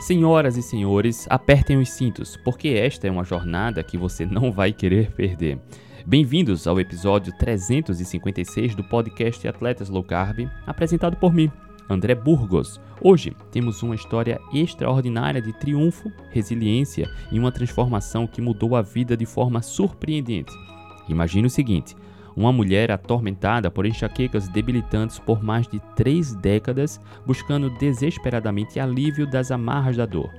Senhoras e senhores, apertem os cintos, porque esta é uma jornada que você não vai querer perder. Bem-vindos ao episódio 356 do podcast Atletas Low Carb, apresentado por mim, André Burgos. Hoje temos uma história extraordinária de triunfo, resiliência e uma transformação que mudou a vida de forma surpreendente. Imagine o seguinte: uma mulher atormentada por enxaquecas debilitantes por mais de três décadas, buscando desesperadamente alívio das amarras da dor.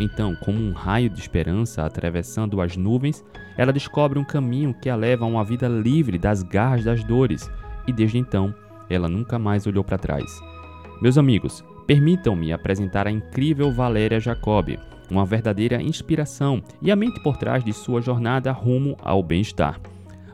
Então, como um raio de esperança atravessando as nuvens, ela descobre um caminho que a leva a uma vida livre das garras das dores, e desde então, ela nunca mais olhou para trás. Meus amigos, permitam-me apresentar a incrível Valéria Jacob, uma verdadeira inspiração e a mente por trás de sua jornada rumo ao bem-estar.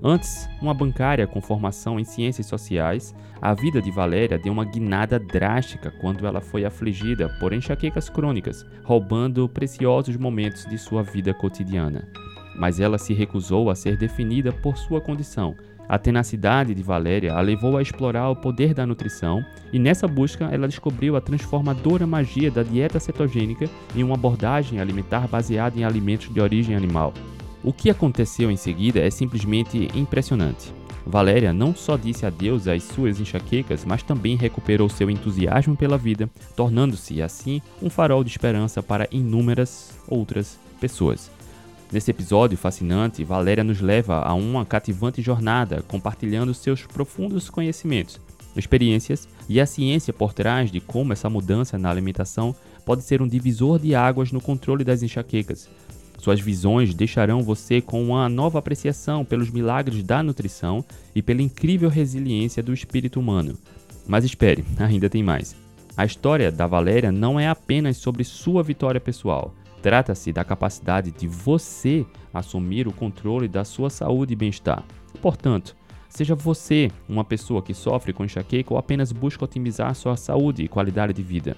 Antes, uma bancária com formação em ciências sociais, a vida de Valéria deu uma guinada drástica quando ela foi afligida por enxaquecas crônicas, roubando preciosos momentos de sua vida cotidiana. Mas ela se recusou a ser definida por sua condição. A tenacidade de Valéria a levou a explorar o poder da nutrição, e nessa busca ela descobriu a transformadora magia da dieta cetogênica em uma abordagem alimentar baseada em alimentos de origem animal. O que aconteceu em seguida é simplesmente impressionante. Valéria não só disse adeus às suas enxaquecas, mas também recuperou seu entusiasmo pela vida, tornando-se assim um farol de esperança para inúmeras outras pessoas. Nesse episódio fascinante, Valéria nos leva a uma cativante jornada, compartilhando seus profundos conhecimentos, experiências e a ciência por trás de como essa mudança na alimentação pode ser um divisor de águas no controle das enxaquecas, suas visões deixarão você com uma nova apreciação pelos milagres da nutrição e pela incrível resiliência do espírito humano. Mas espere, ainda tem mais. A história da Valéria não é apenas sobre sua vitória pessoal. Trata-se da capacidade de você assumir o controle da sua saúde e bem-estar. Portanto, seja você uma pessoa que sofre com enxaqueca ou apenas busca otimizar sua saúde e qualidade de vida.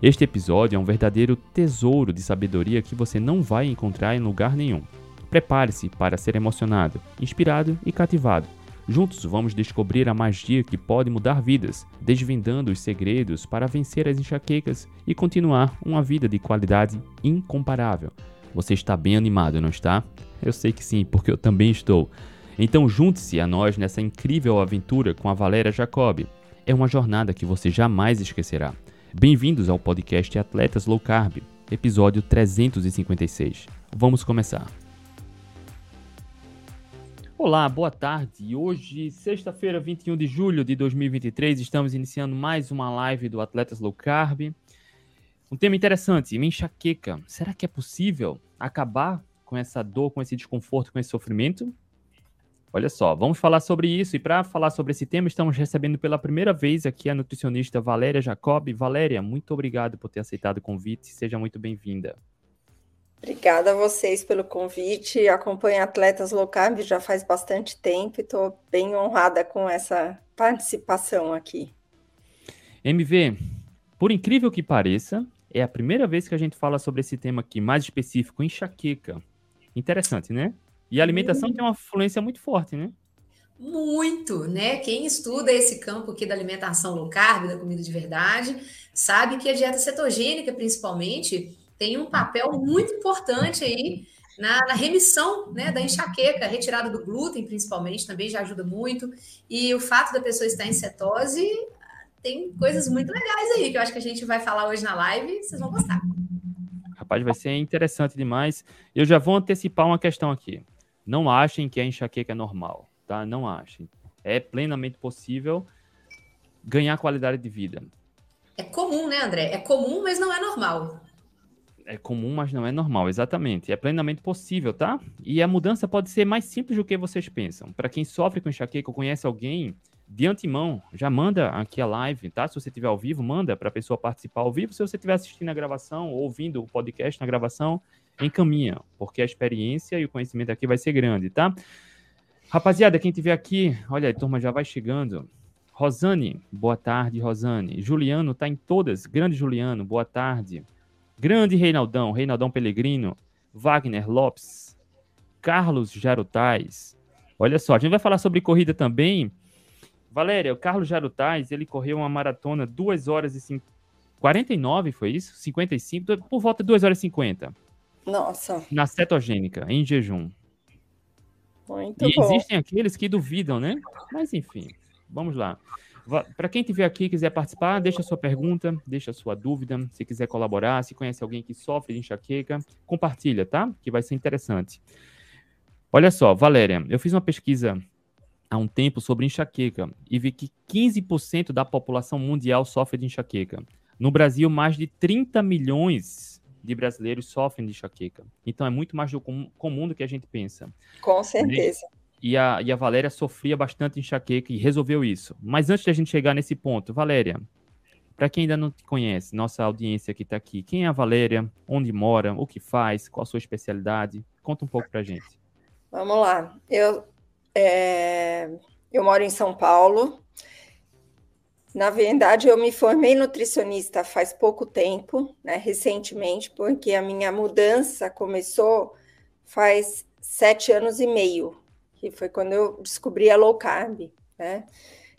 Este episódio é um verdadeiro tesouro de sabedoria que você não vai encontrar em lugar nenhum. Prepare-se para ser emocionado, inspirado e cativado. Juntos vamos descobrir a magia que pode mudar vidas, desvendando os segredos para vencer as enxaquecas e continuar uma vida de qualidade incomparável. Você está bem animado, não está? Eu sei que sim, porque eu também estou. Então junte-se a nós nessa incrível aventura com a Valéria Jacob. É uma jornada que você jamais esquecerá. Bem-vindos ao podcast Atletas Low Carb, episódio 356. Vamos começar. Olá, boa tarde. Hoje, sexta-feira, 21 de julho de 2023, estamos iniciando mais uma live do Atletas Low Carb. Um tema interessante, minha enxaqueca. Será que é possível acabar com essa dor, com esse desconforto, com esse sofrimento? Olha só, vamos falar sobre isso. E para falar sobre esse tema, estamos recebendo pela primeira vez aqui a nutricionista Valéria Jacob. Valéria, muito obrigado por ter aceitado o convite. Seja muito bem-vinda. Obrigada a vocês pelo convite. Acompanho atletas low carb já faz bastante tempo e estou bem honrada com essa participação aqui. MV, por incrível que pareça, é a primeira vez que a gente fala sobre esse tema aqui, mais específico, enxaqueca. Interessante, né? E a alimentação tem uma influência muito forte, né? Muito, né? Quem estuda esse campo aqui da alimentação low carb, da comida de verdade, sabe que a dieta cetogênica, principalmente, tem um papel muito importante aí na, na, remissão né, da enxaqueca, retirada do glúten, principalmente, também já ajuda muito. E o fato da pessoa estar em cetose tem coisas muito legais aí que eu acho que a gente vai falar hoje na live, vocês vão gostar. Rapaz, vai ser interessante demais. Eu já vou antecipar uma questão aqui. Não achem que a enxaqueca é normal, tá? Não achem. É plenamente possível ganhar qualidade de vida. É comum, né, André? É comum, mas não é normal. É comum, mas não é normal, exatamente. É plenamente possível, tá? E a mudança pode ser mais simples do que vocês pensam. Para quem sofre com enxaqueca ou conhece alguém, de antemão, já manda aqui a live, tá? Se você estiver ao vivo, manda para a pessoa participar ao vivo. Se você estiver assistindo a gravação ou ouvindo o podcast na gravação, encaminha, porque a experiência e o conhecimento aqui vai ser grande, tá? Rapaziada, quem tiver aqui, olha, a turma já vai chegando. Rosane, boa tarde, Rosane. Juliano tá em todas. Grande Juliano, boa tarde. Grande Reinaldão, Reinaldão Pellegrino. Wagner Lopes. Carlos Jarutais. Olha só, a gente vai falar sobre corrida também. Valéria, o Carlos Jarutais, ele correu uma maratona 2 horas e 49 foi isso? 55, por volta de 2 horas e 50. Nossa. Na cetogênica, em jejum. Muito e bom. existem aqueles que duvidam, né? Mas enfim, vamos lá. Para quem estiver aqui e quiser participar, deixa sua pergunta, deixa sua dúvida. Se quiser colaborar, se conhece alguém que sofre de enxaqueca, compartilha, tá? Que vai ser interessante. Olha só, Valéria, eu fiz uma pesquisa há um tempo sobre enxaqueca e vi que 15% da população mundial sofre de enxaqueca. No Brasil, mais de 30 milhões de brasileiros sofrem de enxaqueca. Então é muito mais do comum do que a gente pensa. Com certeza. E a, e a Valéria sofria bastante enxaqueca e resolveu isso. Mas antes de a gente chegar nesse ponto, Valéria, para quem ainda não te conhece, nossa audiência que está aqui, quem é a Valéria? Onde mora? O que faz? Qual a sua especialidade? Conta um pouco para a gente. Vamos lá. Eu, é, eu moro em São Paulo. Na verdade, eu me formei nutricionista faz pouco tempo, né, recentemente, porque a minha mudança começou faz sete anos e meio, que foi quando eu descobri a low carb, né?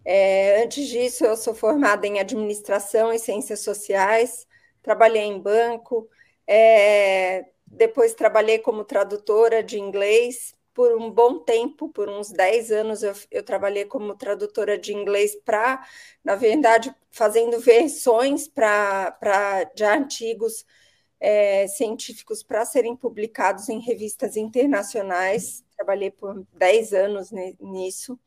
É, antes disso, eu sou formada em administração e ciências sociais, trabalhei em banco, é, depois trabalhei como tradutora de inglês por um bom tempo, por uns 10 anos, eu, eu trabalhei como tradutora de inglês para, na verdade, fazendo versões para de artigos é, científicos para serem publicados em revistas internacionais. Trabalhei por 10 anos nisso.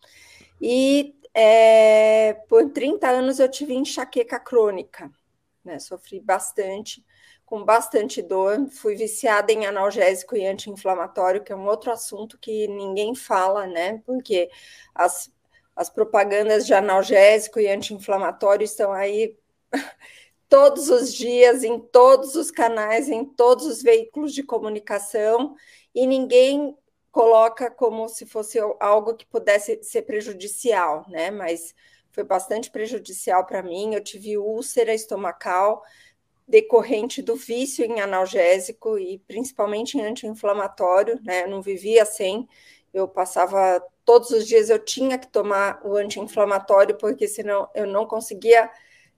E é, por 30 anos eu tive enxaqueca crônica, né? Sofri bastante com bastante dor, fui viciada em analgésico e anti-inflamatório, que é um outro assunto que ninguém fala, né? Porque as, as propagandas de analgésico e anti-inflamatório estão aí todos os dias, em todos os canais, em todos os veículos de comunicação, e ninguém coloca como se fosse algo que pudesse ser prejudicial, né? Mas foi bastante prejudicial para mim. Eu tive úlcera estomacal, decorrente do vício em analgésico e principalmente em anti-inflamatório, né? Eu não vivia sem, eu passava todos os dias eu tinha que tomar o anti-inflamatório porque senão eu não conseguia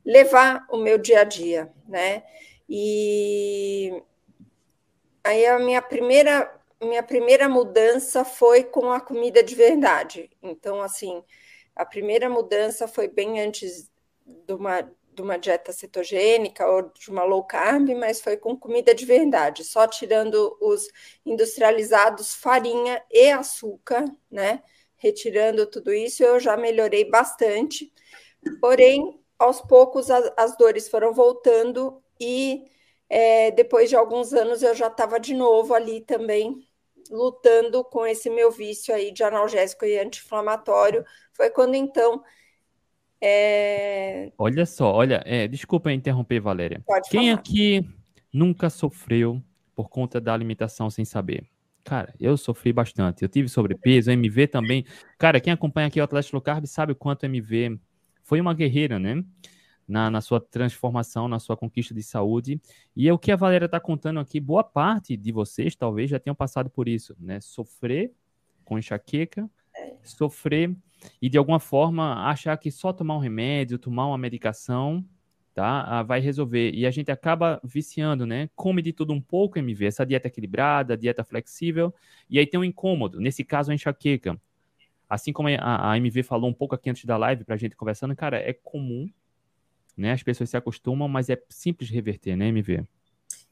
levar o meu dia a dia, né? E aí a minha primeira minha primeira mudança foi com a comida de verdade. Então assim, a primeira mudança foi bem antes de uma de uma dieta cetogênica ou de uma low carb, mas foi com comida de verdade, só tirando os industrializados, farinha e açúcar, né? Retirando tudo isso, eu já melhorei bastante. Porém, aos poucos as, as dores foram voltando e é, depois de alguns anos eu já estava de novo ali também lutando com esse meu vício aí de analgésico e anti-inflamatório. Foi quando então é... Olha só, olha, é, desculpa interromper, Valéria. Pode Quem falar. aqui nunca sofreu por conta da alimentação sem saber? Cara, eu sofri bastante. Eu tive sobrepeso, MV também. Cara, quem acompanha aqui o Atlético Low Carb sabe o quanto MV foi uma guerreira, né? Na, na sua transformação, na sua conquista de saúde. E é o que a Valéria está contando aqui. Boa parte de vocês talvez já tenham passado por isso, né? Sofrer com enxaqueca, É. sofrer e de alguma forma achar que só tomar um remédio, tomar uma medicação, tá, ah, vai resolver. E a gente acaba viciando, né? Come de tudo um pouco, MV, essa dieta equilibrada, dieta flexível, e aí tem um incômodo, nesse caso a enxaqueca. Assim como a, MV falou um pouco aqui antes da live pra gente conversando, cara, é comum, né? As pessoas se acostumam, mas é simples reverter, né, MV?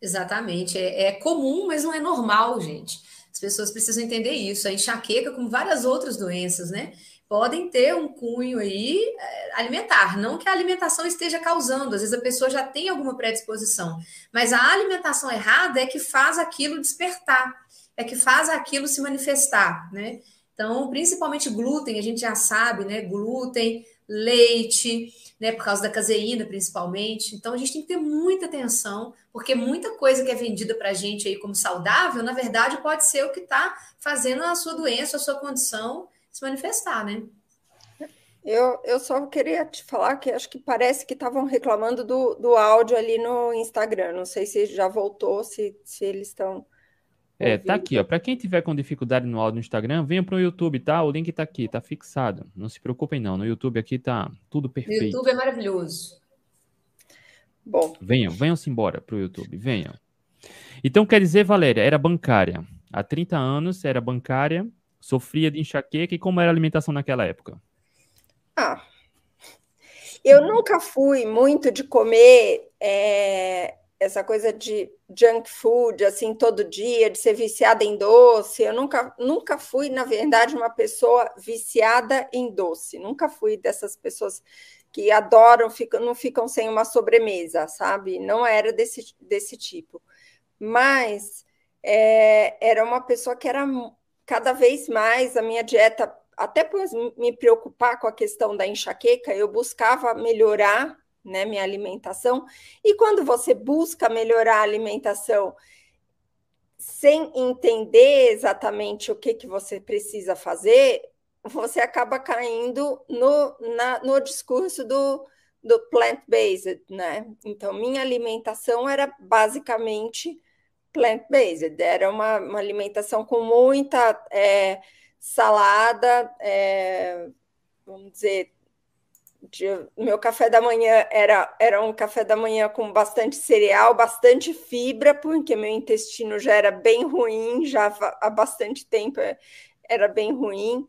Exatamente. É, é comum, mas não é normal, gente. As pessoas precisam entender isso. A enxaqueca, como várias outras doenças, né? Podem ter um cunho aí é, alimentar. Não que a alimentação esteja causando, às vezes a pessoa já tem alguma predisposição, mas a alimentação errada é que faz aquilo despertar, é que faz aquilo se manifestar, né? Então, principalmente glúten, a gente já sabe, né? Glúten, leite, né? Por causa da caseína, principalmente. Então, a gente tem que ter muita atenção, porque muita coisa que é vendida para a gente aí como saudável, na verdade, pode ser o que está fazendo a sua doença, a sua condição se manifestar, né? Eu, eu só queria te falar que acho que parece que estavam reclamando do, do áudio ali no Instagram. Não sei se já voltou, se, se eles estão. É, tá aqui, ó. Para quem tiver com dificuldade no áudio no Instagram, venha para o YouTube, tá? O link tá aqui, tá fixado. Não se preocupem não. No YouTube aqui tá tudo perfeito. No YouTube é maravilhoso. Bom. Venham, venham-se embora pro YouTube, venham. Então, quer dizer, Valéria, era bancária. Há 30 anos era bancária, sofria de enxaqueca. E como era a alimentação naquela época? Ah, eu nunca fui muito de comer é, essa coisa de junk food, assim, todo dia, de ser viciada em doce. Eu nunca, nunca fui, na verdade, uma pessoa viciada em doce. Nunca fui dessas pessoas que adoram, ficam, não ficam sem uma sobremesa, sabe? Não era desse, desse tipo. Mas é, era uma pessoa que era cada vez mais a minha dieta, até por me preocupar com a questão da enxaqueca, eu buscava melhorar né, minha alimentação. E quando você busca melhorar a alimentação sem entender exatamente o que, que você precisa fazer, você acaba caindo no, na, no discurso do, do plant-based, né? Então, minha alimentação era basicamente plant-based, era uma, uma, alimentação com muita é, salada, é, vamos dizer, de, meu café da manhã era, era um café da manhã com bastante cereal, bastante fibra, porque meu intestino já era bem ruim, já há bastante tempo é, era bem ruim,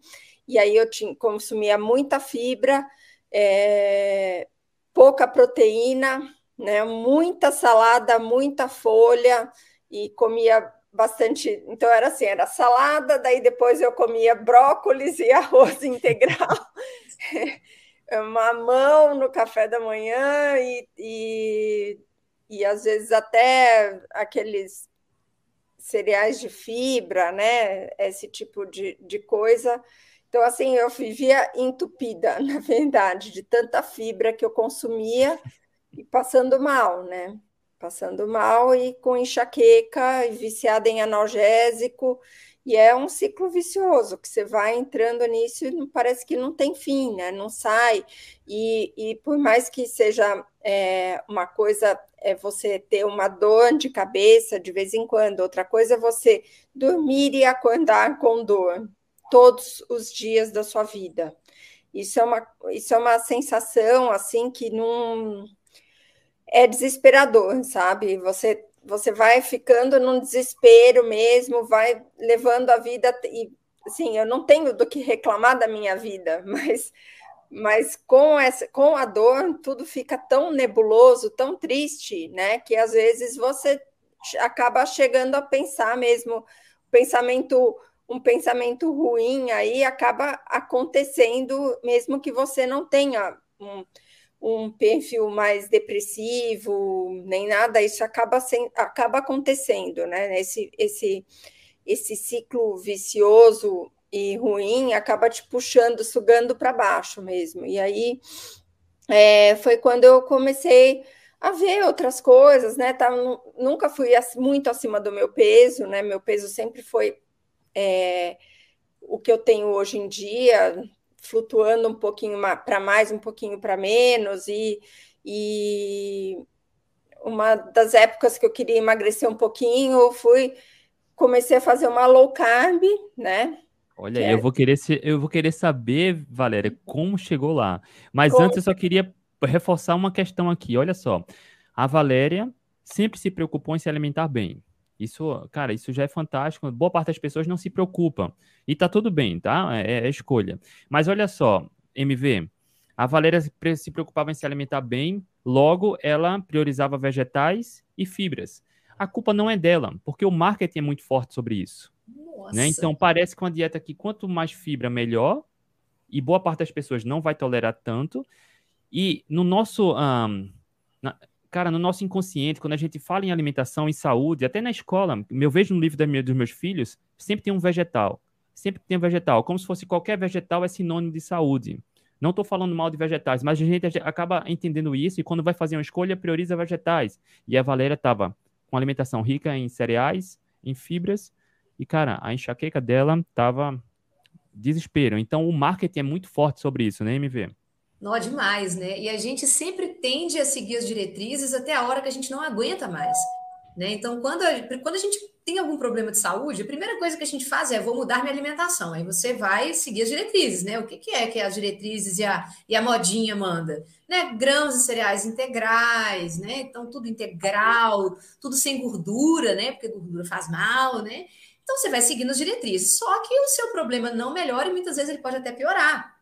e aí eu tinha, consumia muita fibra, é, pouca proteína, né, muita salada, muita folha, e comia bastante. Então era assim, era salada, daí depois eu comia brócolis e arroz integral. mamão no café da manhã e, e, e às vezes até aqueles cereais de fibra, né? Esse tipo de, de coisa. Então, assim, eu vivia entupida, na verdade, de tanta fibra que eu consumia e passando mal, né? Passando mal e com enxaqueca, viciada em analgésico e é um ciclo vicioso, que você vai entrando nisso e parece que não tem fim, né? não sai. E, e por mais que seja é, uma coisa é você ter uma dor de cabeça de vez em quando, outra coisa é você dormir e acordar com dor todos os dias da sua vida. Isso é uma, isso é uma sensação assim que não é desesperador, sabe? Você você vai ficando num desespero mesmo, vai levando a vida e assim, eu não tenho do que reclamar da minha vida, mas mas com essa com a dor tudo fica tão nebuloso, tão triste, né, que às vezes você acaba chegando a pensar mesmo pensamento um pensamento ruim aí acaba acontecendo mesmo que você não tenha um, um perfil mais depressivo, nem nada, isso acaba, sem, acaba acontecendo, né? Esse, esse, esse ciclo vicioso e ruim acaba te puxando, sugando para baixo mesmo. E aí é, foi quando eu comecei a ver outras coisas, né? Nunca fui muito acima do meu peso, né? Meu peso sempre foi é, o que eu tenho hoje em dia, flutuando um pouquinho para mais, um pouquinho para menos, e, e uma das épocas que eu queria emagrecer um pouquinho, eu fui comecei a fazer uma low carb, né? Olha, eu é... vou querer eu vou querer saber, Valéria, como chegou lá. Mas como... antes eu só queria reforçar uma questão aqui. Olha só, a Valéria sempre se preocupou em se alimentar bem. Isso, cara, isso já é fantástico. Boa parte das pessoas não se preocupam. E tá tudo bem, tá? É, é escolha. Mas olha só, MV, a Valéria se preocupava em se alimentar bem, logo ela priorizava vegetais e fibras. A culpa não é dela, porque o marketing é muito forte sobre isso. Né? Então parece que uma dieta que quanto mais fibra, melhor. E boa parte das pessoas não vai tolerar tanto. E no nosso. Um, na, cara, no nosso inconsciente, quando a gente fala em alimentação e saúde, até na escola, eu vejo no livro da minha, dos meus filhos, sempre tem um vegetal. Sempre tem um vegetal, como se fosse qualquer vegetal é sinônimo de saúde. Não estou falando mal de vegetais, mas a gente acaba entendendo isso e quando vai fazer uma escolha, prioriza vegetais. E a Valéria estava com alimentação rica em cereais, em fibras, e, cara, a enxaqueca dela estava desespero. Então, o marketing é muito forte sobre isso, né, MV? Não, demais, né? E a gente sempre tende a seguir as diretrizes até a hora que a gente não aguenta mais. Né? Então, quando a, quando a gente tem algum problema de saúde, a primeira coisa que a gente faz é vou mudar minha alimentação. Aí você vai seguir as diretrizes, né? O que, que é que as diretrizes e a, e a modinha manda? Né? Grãos e cereais integrais, né? Então, tudo integral, tudo sem gordura, né? Porque gordura faz mal, né? Então, você vai seguindo as diretrizes. Só que o seu problema não melhora e muitas vezes ele pode até piorar.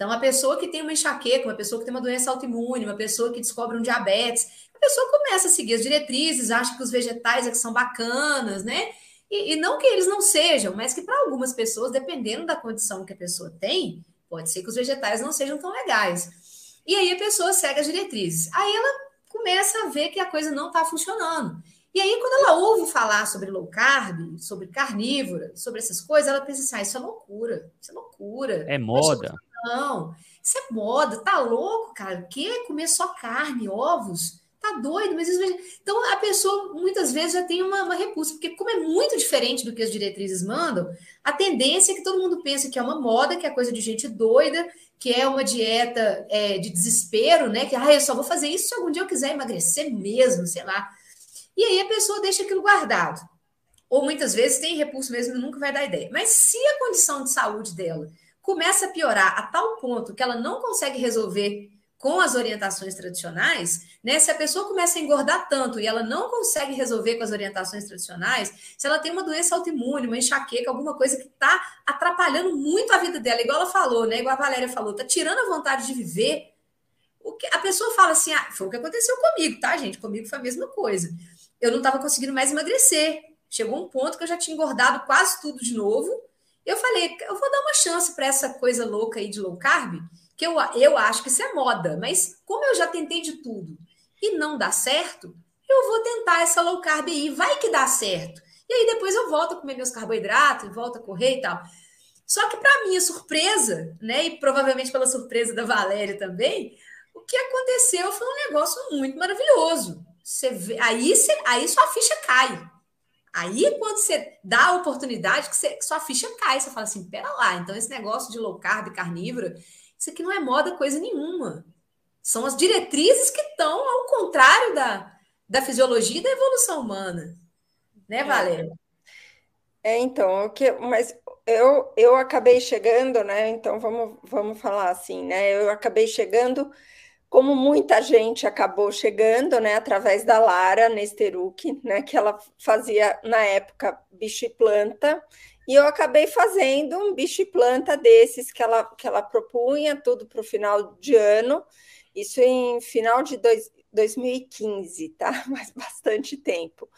Então, a pessoa que tem uma enxaqueca, uma pessoa que tem uma doença autoimune, uma pessoa que descobre um diabetes, a pessoa começa a seguir as diretrizes, acha que os vegetais é que são bacanas, né? E, e não que eles não sejam, mas que para algumas pessoas, dependendo da condição que a pessoa tem, pode ser que os vegetais não sejam tão legais. E aí a pessoa segue as diretrizes. Aí ela começa a ver que a coisa não está funcionando. E aí, quando ela ouve falar sobre low carb, sobre carnívora, sobre essas coisas, ela pensa assim: ah, isso é loucura, isso é loucura. É moda. Não, isso é moda, tá louco, cara? O que? Comer só carne, ovos? Tá doido, mas isso... Então a pessoa muitas vezes já tem uma, uma repulsa, porque como é muito diferente do que as diretrizes mandam, a tendência é que todo mundo pense que é uma moda, que é coisa de gente doida, que é uma dieta é, de desespero, né? Que ah, eu só vou fazer isso se algum dia eu quiser emagrecer mesmo, sei lá. E aí a pessoa deixa aquilo guardado. Ou muitas vezes tem repulso mesmo e nunca vai dar ideia. Mas se a condição de saúde dela começa a piorar a tal ponto que ela não consegue resolver com as orientações tradicionais, né? Se a pessoa começa a engordar tanto e ela não consegue resolver com as orientações tradicionais, se ela tem uma doença autoimune, uma enxaqueca, alguma coisa que está atrapalhando muito a vida dela, igual ela falou, né? Igual a Valéria falou, está tirando a vontade de viver. O que a pessoa fala assim, ah, foi o que aconteceu comigo, tá, gente? Comigo foi a mesma coisa. Eu não estava conseguindo mais emagrecer. Chegou um ponto que eu já tinha engordado quase tudo de novo. Eu falei, eu vou dar uma chance para essa coisa louca aí de low carb que eu, eu acho que isso é moda, mas como eu já tentei de tudo e não dá certo, eu vou tentar essa low carb aí, vai que dá certo. E aí depois eu volto a comer meus carboidratos, volto a correr e tal. Só que para minha surpresa, né, e provavelmente pela surpresa da Valéria também, o que aconteceu foi um negócio muito maravilhoso. Você vê, aí, você, aí sua ficha cai. Aí, quando você dá a oportunidade, que, você, que sua ficha cai, você fala assim: pera lá, então esse negócio de low carb, carnívora, isso aqui não é moda coisa nenhuma. São as diretrizes que estão ao contrário da, da fisiologia e da evolução humana. Né, é. Valéria? É, então, o que, mas eu, eu acabei chegando, né? Então vamos, vamos falar assim, né? Eu acabei chegando, como muita gente acabou chegando, né? Através da Lara Nesteruk, né? Que ela fazia na época bicho e planta, e eu acabei fazendo um bicho e planta desses que ela, que ela propunha, tudo para o final de ano, isso em final de dois, 2015, tá? Mas bastante tempo.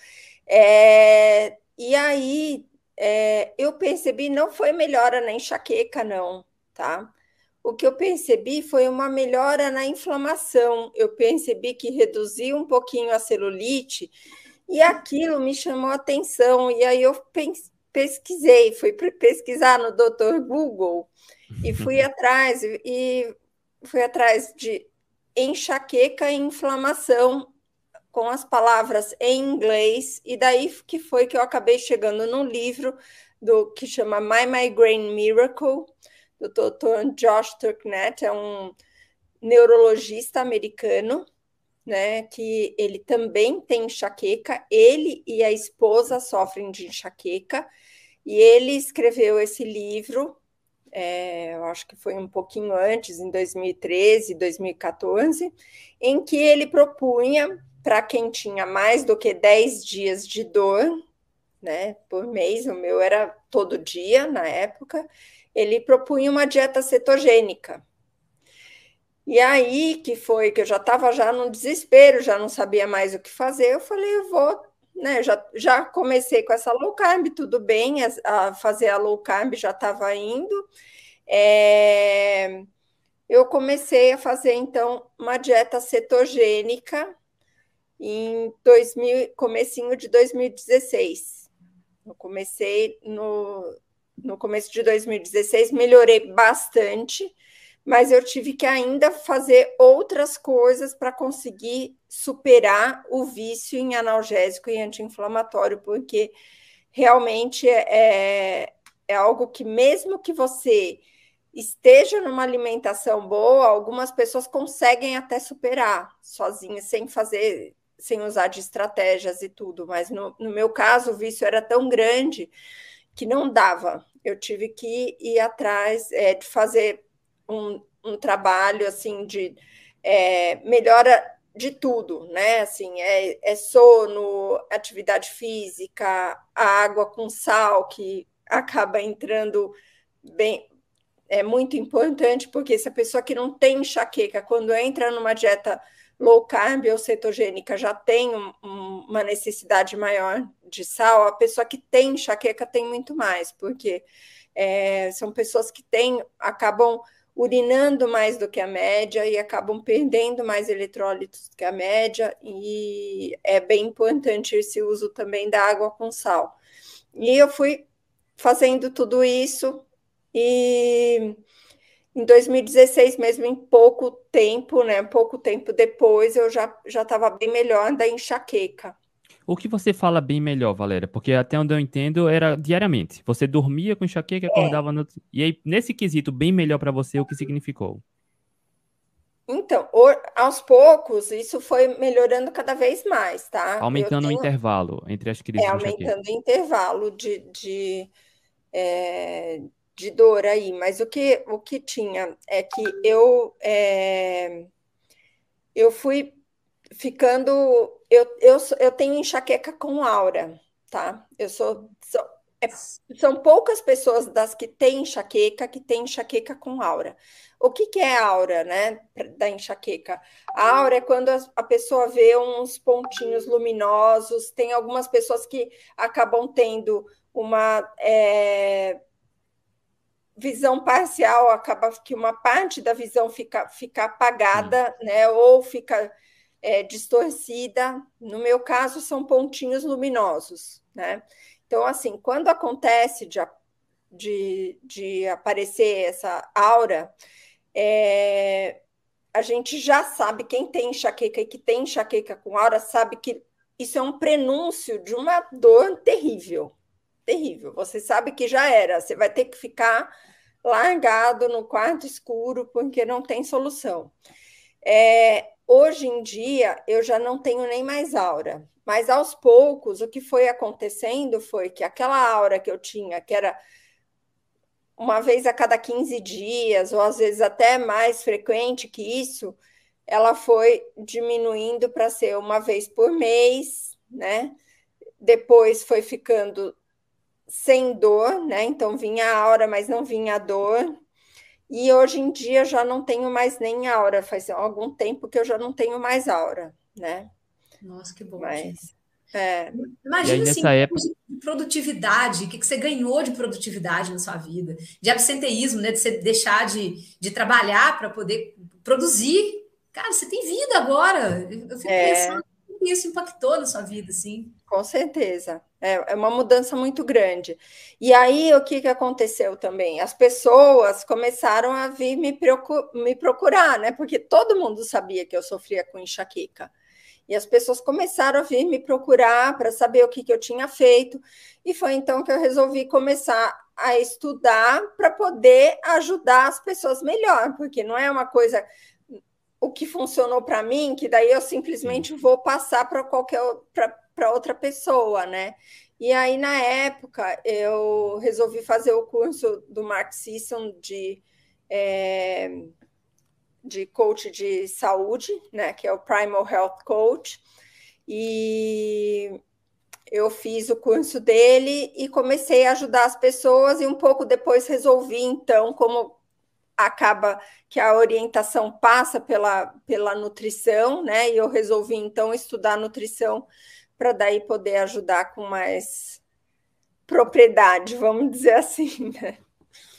É, e aí é, eu percebi, não foi melhora na enxaqueca, não, tá? O que eu percebi foi uma melhora na inflamação. Eu percebi que reduziu um pouquinho a celulite e aquilo me chamou a atenção. E aí eu pesquisei, fui pesquisar no Dr. Google e fui atrás e fui atrás de enxaqueca e inflamação com as palavras em inglês e daí que foi que eu acabei chegando num livro do que chama My Migraine Miracle do Dr. Josh Turknett, é um neurologista americano né, que ele também tem enxaqueca, ele e a esposa sofrem de enxaqueca, e ele escreveu esse livro, é, eu acho que foi um pouquinho antes, em 2013, 2014, em que ele propunha para quem tinha mais do que 10 dias de dor, né, por mês, o meu era todo dia na época, ele propunha uma dieta cetogênica, e aí que foi que eu já estava já no desespero, já não sabia mais o que fazer. Eu falei, eu vou, né? Já, já comecei com essa low carb, tudo bem, a, a fazer a low carb já estava indo. É, eu comecei a fazer então uma dieta cetogênica em 2000, comecinho de 2016. Eu comecei no, no começo de 2016, melhorei bastante mas eu tive que ainda fazer outras coisas para conseguir superar o vício em analgésico e anti-inflamatório, porque realmente é, é algo que, mesmo que você esteja numa alimentação boa, algumas pessoas conseguem até superar sozinhas, sem fazer sem usar de estratégias e tudo, mas no, no meu caso o vício era tão grande que não dava. Eu tive que ir atrás é, de fazer um, um trabalho assim de é, melhora de tudo, né? Assim, é, é sono, atividade física, a água com sal que acaba entrando bem, é muito importante, porque se a pessoa que não tem enxaqueca, quando entra numa dieta low carb ou cetogênica, já tem um, um, uma necessidade maior de sal, a pessoa que tem enxaqueca tem muito mais, porque é, são pessoas que têm, acabam urinando mais do que a média e acabam perdendo mais eletrólitos que a média, e é bem importante esse uso também da água com sal. E eu fui fazendo tudo isso e em 2016 mesmo, em pouco tempo, né, pouco tempo depois, eu já já estava bem melhor da enxaqueca. O que você fala bem melhor, Valéria? Porque até onde eu entendo era diariamente. Você dormia com enxaqueca, acordava é. no... E aí, nesse quesito, bem melhor para você, o que significou? Então, aos poucos, isso foi melhorando cada vez mais, tá? Aumentando tenho... o intervalo entre as crises. É, aumentando o intervalo de, de, é, de dor aí, mas o que, o que tinha é que eu, é, eu fui ficando. Eu, eu, eu tenho enxaqueca com aura, tá? Eu sou. sou é, são poucas pessoas das que têm enxaqueca que têm enxaqueca com aura. O que, que é aura, né? Da enxaqueca? A aura é quando a, a pessoa vê uns pontinhos luminosos. Tem algumas pessoas que acabam tendo uma. É, visão parcial acaba que uma parte da visão fica, fica apagada, né? Ou fica é, distorcida. No meu caso, são pontinhos luminosos, né? Então, assim, quando acontece de, de, de aparecer essa aura, é, a gente já sabe, quem tem enxaqueca e que tem enxaqueca com aura, sabe que isso é um prenúncio de uma dor terrível, terrível. Você sabe que já era, você vai ter que ficar largado no quarto escuro porque não tem solução. É, hoje em dia eu já não tenho nem mais aura, mas aos poucos o que foi acontecendo foi que aquela aura que eu tinha, que era uma vez a cada 15 dias, ou às vezes até mais frequente que isso, ela foi diminuindo para ser uma vez por mês, né? Depois foi ficando sem dor, né? Então vinha a aura, mas não vinha a dor. E hoje em dia já não tenho mais nem aura, faz algum tempo que eu já não tenho mais aura, né? Nossa, que bom. Mas, é. Imagina assim, época... de produtividade, o que, que você ganhou de produtividade na sua vida, de absenteísmo, né? De você deixar de, de trabalhar para poder produzir. Cara, você tem vida agora. Eu fico é. pensando isso impactou na sua vida, assim. Com certeza. É, é uma mudança muito grande. E aí, o que, que aconteceu também? As pessoas começaram a vir me, me procurar, né? Porque todo mundo sabia que eu sofria com enxaqueca. E as pessoas começaram a vir me procurar para saber o que, que eu tinha feito. E foi então que eu resolvi começar a estudar para poder ajudar as pessoas melhor, porque não é uma coisa o que funcionou para mim, que daí eu simplesmente vou passar para qualquer para outra pessoa, né? E aí, na época, eu resolvi fazer o curso do Mark Sisson de, é, de coach de saúde, né? Que é o Primal Health Coach. E eu fiz o curso dele e comecei a ajudar as pessoas, e um pouco depois resolvi, então, como acaba que a orientação passa pela, pela nutrição, né? E eu resolvi então estudar nutrição para daí poder ajudar com mais propriedade, vamos dizer assim, né?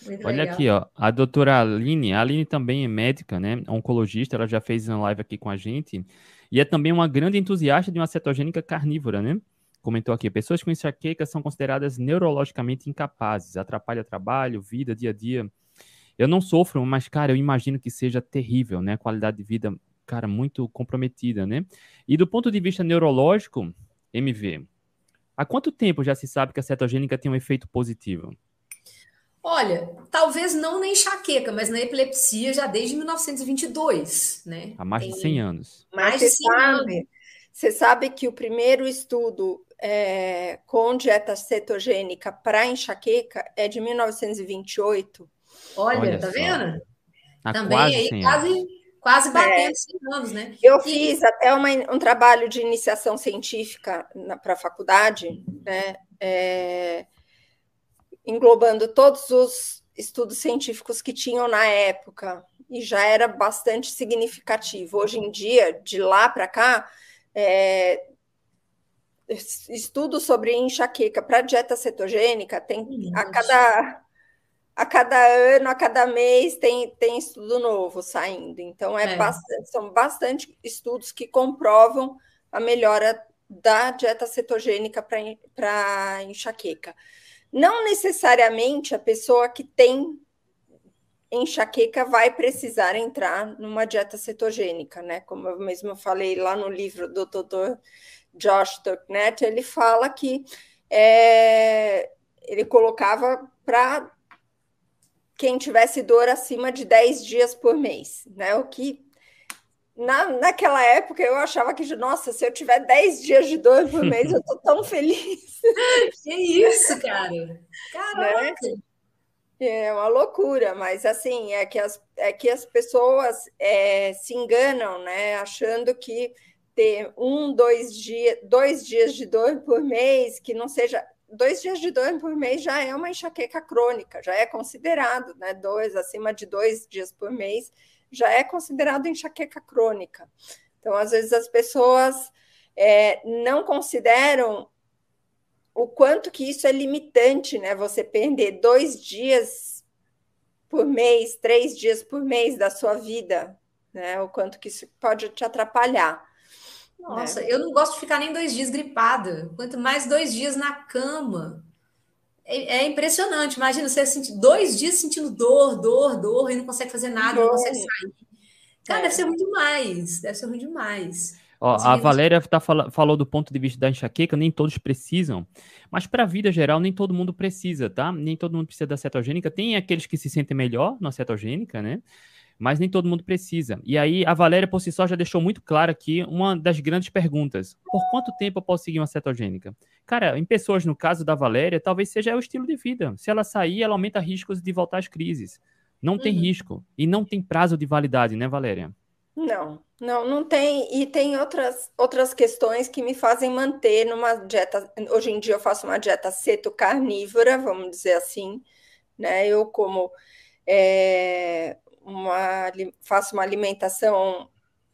Muito Olha legal. aqui, ó, a doutora Aline, a Aline também é médica, né, oncologista, ela já fez uma live aqui com a gente, e é também uma grande entusiasta de uma cetogênica carnívora, né? Comentou aqui, pessoas com enxaqueca são consideradas neurologicamente incapazes, atrapalha trabalho, vida, dia a dia. Eu não sofro, mas, cara, eu imagino que seja terrível, né? Qualidade de vida, cara, muito comprometida, né? E do ponto de vista neurológico, MV, há quanto tempo já se sabe que a cetogênica tem um efeito positivo? Olha, talvez não na enxaqueca, mas na epilepsia já desde 1922, né? Há mais tem de 100 anos. Mais de 100 anos. Você sabe que o primeiro estudo é, com dieta cetogênica para enxaqueca é de 1928. Olha, Olha tá só. vendo? Há Também aí quase, quase batendo é, 100 anos, né? Eu e... fiz até uma, um trabalho de iniciação científica para a faculdade, né? É, englobando todos os estudos científicos que tinham na época, e já era bastante significativo. Hoje em dia, de lá para cá, é, estudos sobre enxaqueca para dieta cetogênica tem a cada a cada ano, a cada mês tem, tem estudo novo saindo. Então é, é. Bastante, são bastante estudos que comprovam a melhora da dieta cetogênica para enxaqueca. Não necessariamente a pessoa que tem enxaqueca vai precisar entrar numa dieta cetogênica, né? Como eu mesmo falei lá no livro do Dr. Josh Tucknet, ele fala que é, ele colocava para quem tivesse dor acima de 10 dias por mês, né? O que na, naquela época eu achava que, nossa, se eu tiver 10 dias de dor por mês, eu tô tão feliz. Que isso, cara? Caraca! Né? É uma loucura, mas assim, é que as, é que as pessoas é, se enganam, né? Achando que ter um, dois dias, dois dias de dor por mês, que não seja. Dois dias de dor por mês já é uma enxaqueca crônica, já é considerado, né? Dois, acima de dois dias por mês, já é considerado enxaqueca crônica. Então, às vezes, as pessoas é, não consideram o quanto que isso é limitante, né? Você perder dois dias por mês, três dias por mês da sua vida, né? O quanto que isso pode te atrapalhar. Nossa, né? eu não gosto de ficar nem dois dias gripada, quanto mais dois dias na cama. É, é impressionante. Imagina você sentir dois dias sentindo dor, dor, dor e não consegue fazer nada, dor. não consegue sair. Cara, é. deve ser ruim demais. Deve ser ruim demais. Ó, a Valéria tá, falou do ponto de vista da enxaqueca, nem todos precisam, mas para a vida geral, nem todo mundo precisa, tá? Nem todo mundo precisa da cetogênica. Tem aqueles que se sentem melhor na cetogênica, né? Mas nem todo mundo precisa. E aí, a Valéria, por si só, já deixou muito claro aqui uma das grandes perguntas: por quanto tempo eu posso seguir uma cetogênica? Cara, em pessoas, no caso da Valéria, talvez seja o estilo de vida. Se ela sair, ela aumenta riscos de voltar às crises. Não uhum. tem risco. E não tem prazo de validade, né, Valéria? Não, não, não tem. E tem outras, outras questões que me fazem manter numa dieta. Hoje em dia eu faço uma dieta ceto-carnívora, vamos dizer assim, né? Eu como é, uma, faço uma alimentação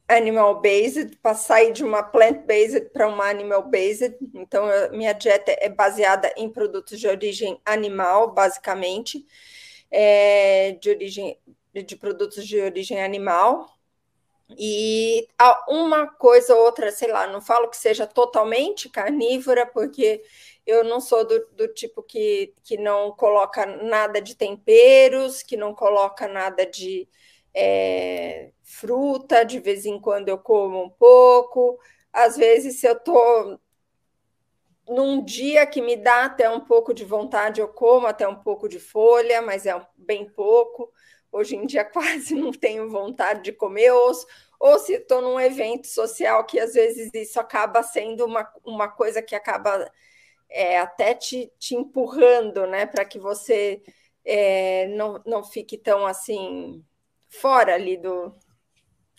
animal-based, para sair de uma plant-based para uma animal-based. Então, eu, minha dieta é baseada em produtos de origem animal, basicamente, é, de origem de produtos de origem animal, e uma coisa ou outra, sei lá, não falo que seja totalmente carnívora, porque eu não sou do, do tipo que, que não coloca nada de temperos, que não coloca nada de é, fruta, de vez em quando eu como um pouco. Às vezes, se eu estou num dia que me dá até um pouco de vontade, eu como até um pouco de folha, mas é bem pouco. Hoje em dia quase não tenho vontade de comer osso, ou se estou num evento social que às vezes isso acaba sendo uma, uma coisa que acaba é, até te, te empurrando, né, para que você é, não, não fique tão assim fora ali do,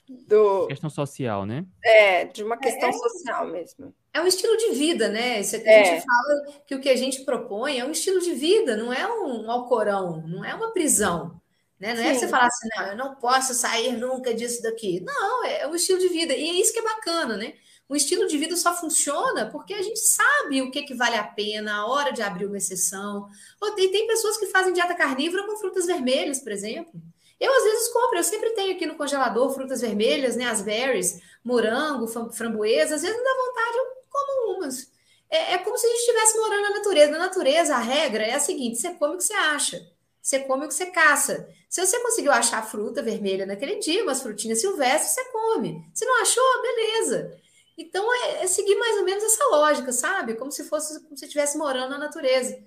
do. Questão social, né? É, de uma questão é, social mesmo. É um estilo de vida, né? Isso é que a gente fala que o que a gente propõe é um estilo de vida, não é um alcorão, não é uma prisão. Né? Não Sim. é você falar assim, não, eu não posso sair nunca disso daqui. Não, é o estilo de vida. E é isso que é bacana, né? O estilo de vida só funciona porque a gente sabe o que, que vale a pena, a hora de abrir uma exceção. E tem pessoas que fazem dieta carnívora com frutas vermelhas, por exemplo. Eu, às vezes, compro, eu sempre tenho aqui no congelador frutas vermelhas, né? As berries, morango, framboesa. Às vezes não dá vontade, eu como umas. É, é como se a gente estivesse morando na natureza. Na natureza, a regra é a seguinte: você come o que você acha. Você come o que você caça. Se você conseguiu achar fruta vermelha naquele dia, umas frutinhas silvestres, você come. Se não achou, beleza. Então é, é, seguir mais ou menos essa lógica, sabe? Como se fosse como se estivesse morando na natureza.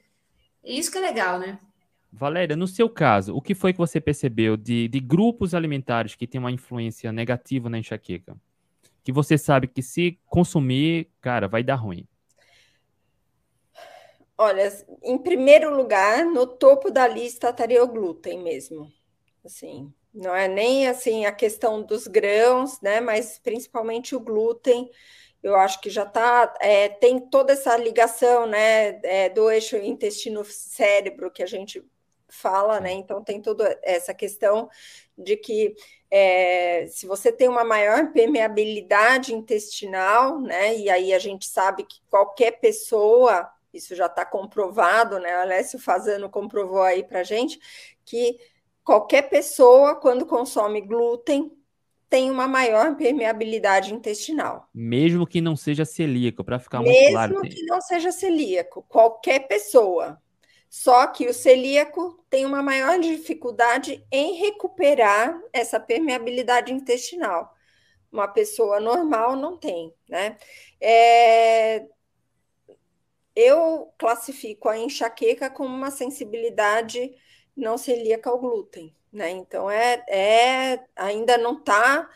E isso que é legal, né? Valéria, no seu caso, o que foi que você percebeu de, de grupos alimentares que têm uma influência negativa na enxaqueca? que você sabe que se consumir, cara, vai dar ruim? Olha, em primeiro lugar, no topo da lista estaria o glúten mesmo. Assim, não é nem assim a questão dos grãos, né? Mas principalmente o glúten. Eu acho que já tá, é, tem toda essa ligação, né, é, do eixo intestino-cérebro que a gente fala, né? Então tem toda essa questão de que é, se você tem uma maior permeabilidade intestinal, né? E aí a gente sabe que qualquer pessoa, isso já está comprovado, né? O Alessio Fazano comprovou aí para gente que qualquer pessoa, quando consome glúten, tem uma maior permeabilidade intestinal. Mesmo que não seja celíaco, para ficar muito claro. Mesmo que não seja celíaco, qualquer pessoa. Só que o celíaco tem uma maior dificuldade em recuperar essa permeabilidade intestinal. Uma pessoa normal não tem, né? É... Eu classifico a enxaqueca como uma sensibilidade não celíaca ao glúten, né? Então é, é ainda não está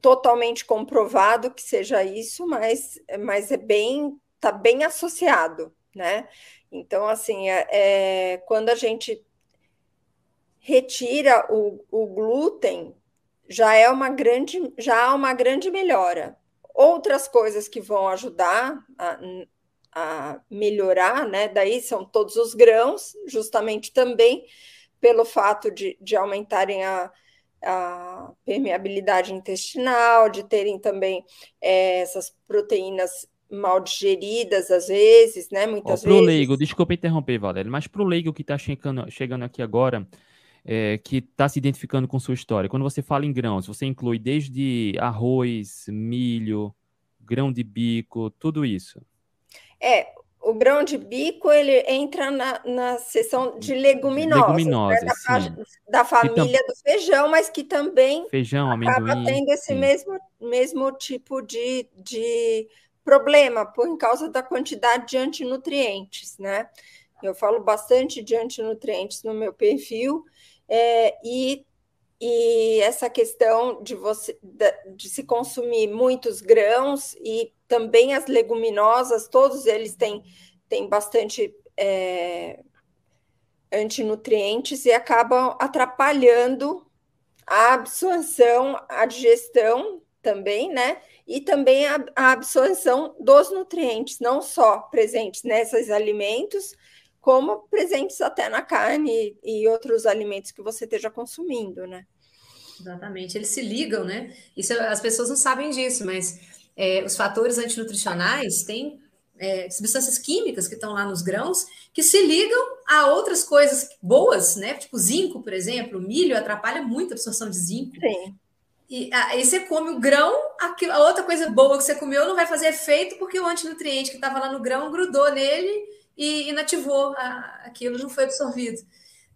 totalmente comprovado que seja isso, mas, mas é bem, está bem associado, né? Então, assim, é, é, quando a gente retira o, o glúten, já é uma grande, já há uma grande melhora. Outras coisas que vão ajudar a, a melhorar, né? Daí são todos os grãos, justamente também pelo fato de, de aumentarem a, a permeabilidade intestinal, de terem também é, essas proteínas mal digeridas às vezes, né? Muitas Ó, vezes. leigo, desculpa interromper, Valéria, mas para o leigo que está chegando, chegando aqui agora, é, que está se identificando com sua história, quando você fala em grãos, você inclui desde arroz, milho, grão de bico, tudo isso? É, o grão de bico ele entra na, na seção de leguminosas, leguminosas né? da, da, família tam... do feijão, mas que também feijão, acaba amendoim, tendo esse mesmo, mesmo tipo de, de problema por causa da quantidade de antinutrientes, né? Eu falo bastante de antinutrientes no meu perfil, é, e, e essa questão de você de se consumir muitos grãos e também as leguminosas, todos eles têm, têm bastante é, antinutrientes e acabam atrapalhando a absorção, a digestão também, né? e também a, a absorção dos nutrientes, não só presentes nesses alimentos, como presentes até na carne e outros alimentos que você esteja consumindo, né? Exatamente, eles se ligam, né? Isso as pessoas não sabem disso, mas é, os fatores antinutricionais têm é, substâncias químicas que estão lá nos grãos que se ligam a outras coisas boas, né? Tipo zinco, por exemplo, o milho atrapalha muito a absorção de zinco. Sim. E aí você come o grão, a outra coisa boa que você comeu não vai fazer efeito porque o antinutriente que estava lá no grão grudou nele e inativou a, aquilo, não foi absorvido.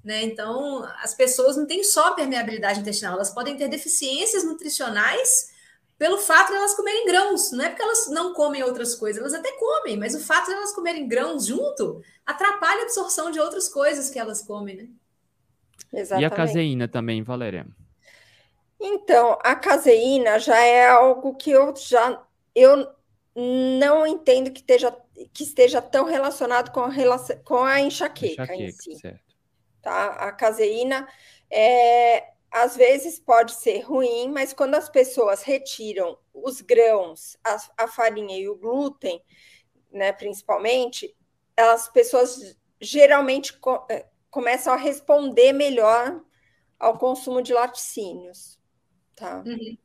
Né? Então, as pessoas não têm só permeabilidade intestinal, elas podem ter deficiências nutricionais pelo fato de elas comerem grãos. Não é porque elas não comem outras coisas, elas até comem, mas o fato de elas comerem grãos junto atrapalha a absorção de outras coisas que elas comem. Né? Exatamente. E a caseína também, Valéria? Então, a caseína já é algo que eu já eu não entendo que esteja, que esteja tão relacionado com a, com a enxaqueca, enxaqueca em si. Certo. Tá? A caseína é, às vezes pode ser ruim, mas quando as pessoas retiram os grãos, a, a farinha e o glúten, né, principalmente, as pessoas geralmente co é, começam a responder melhor ao consumo de laticínios tá? Uhum.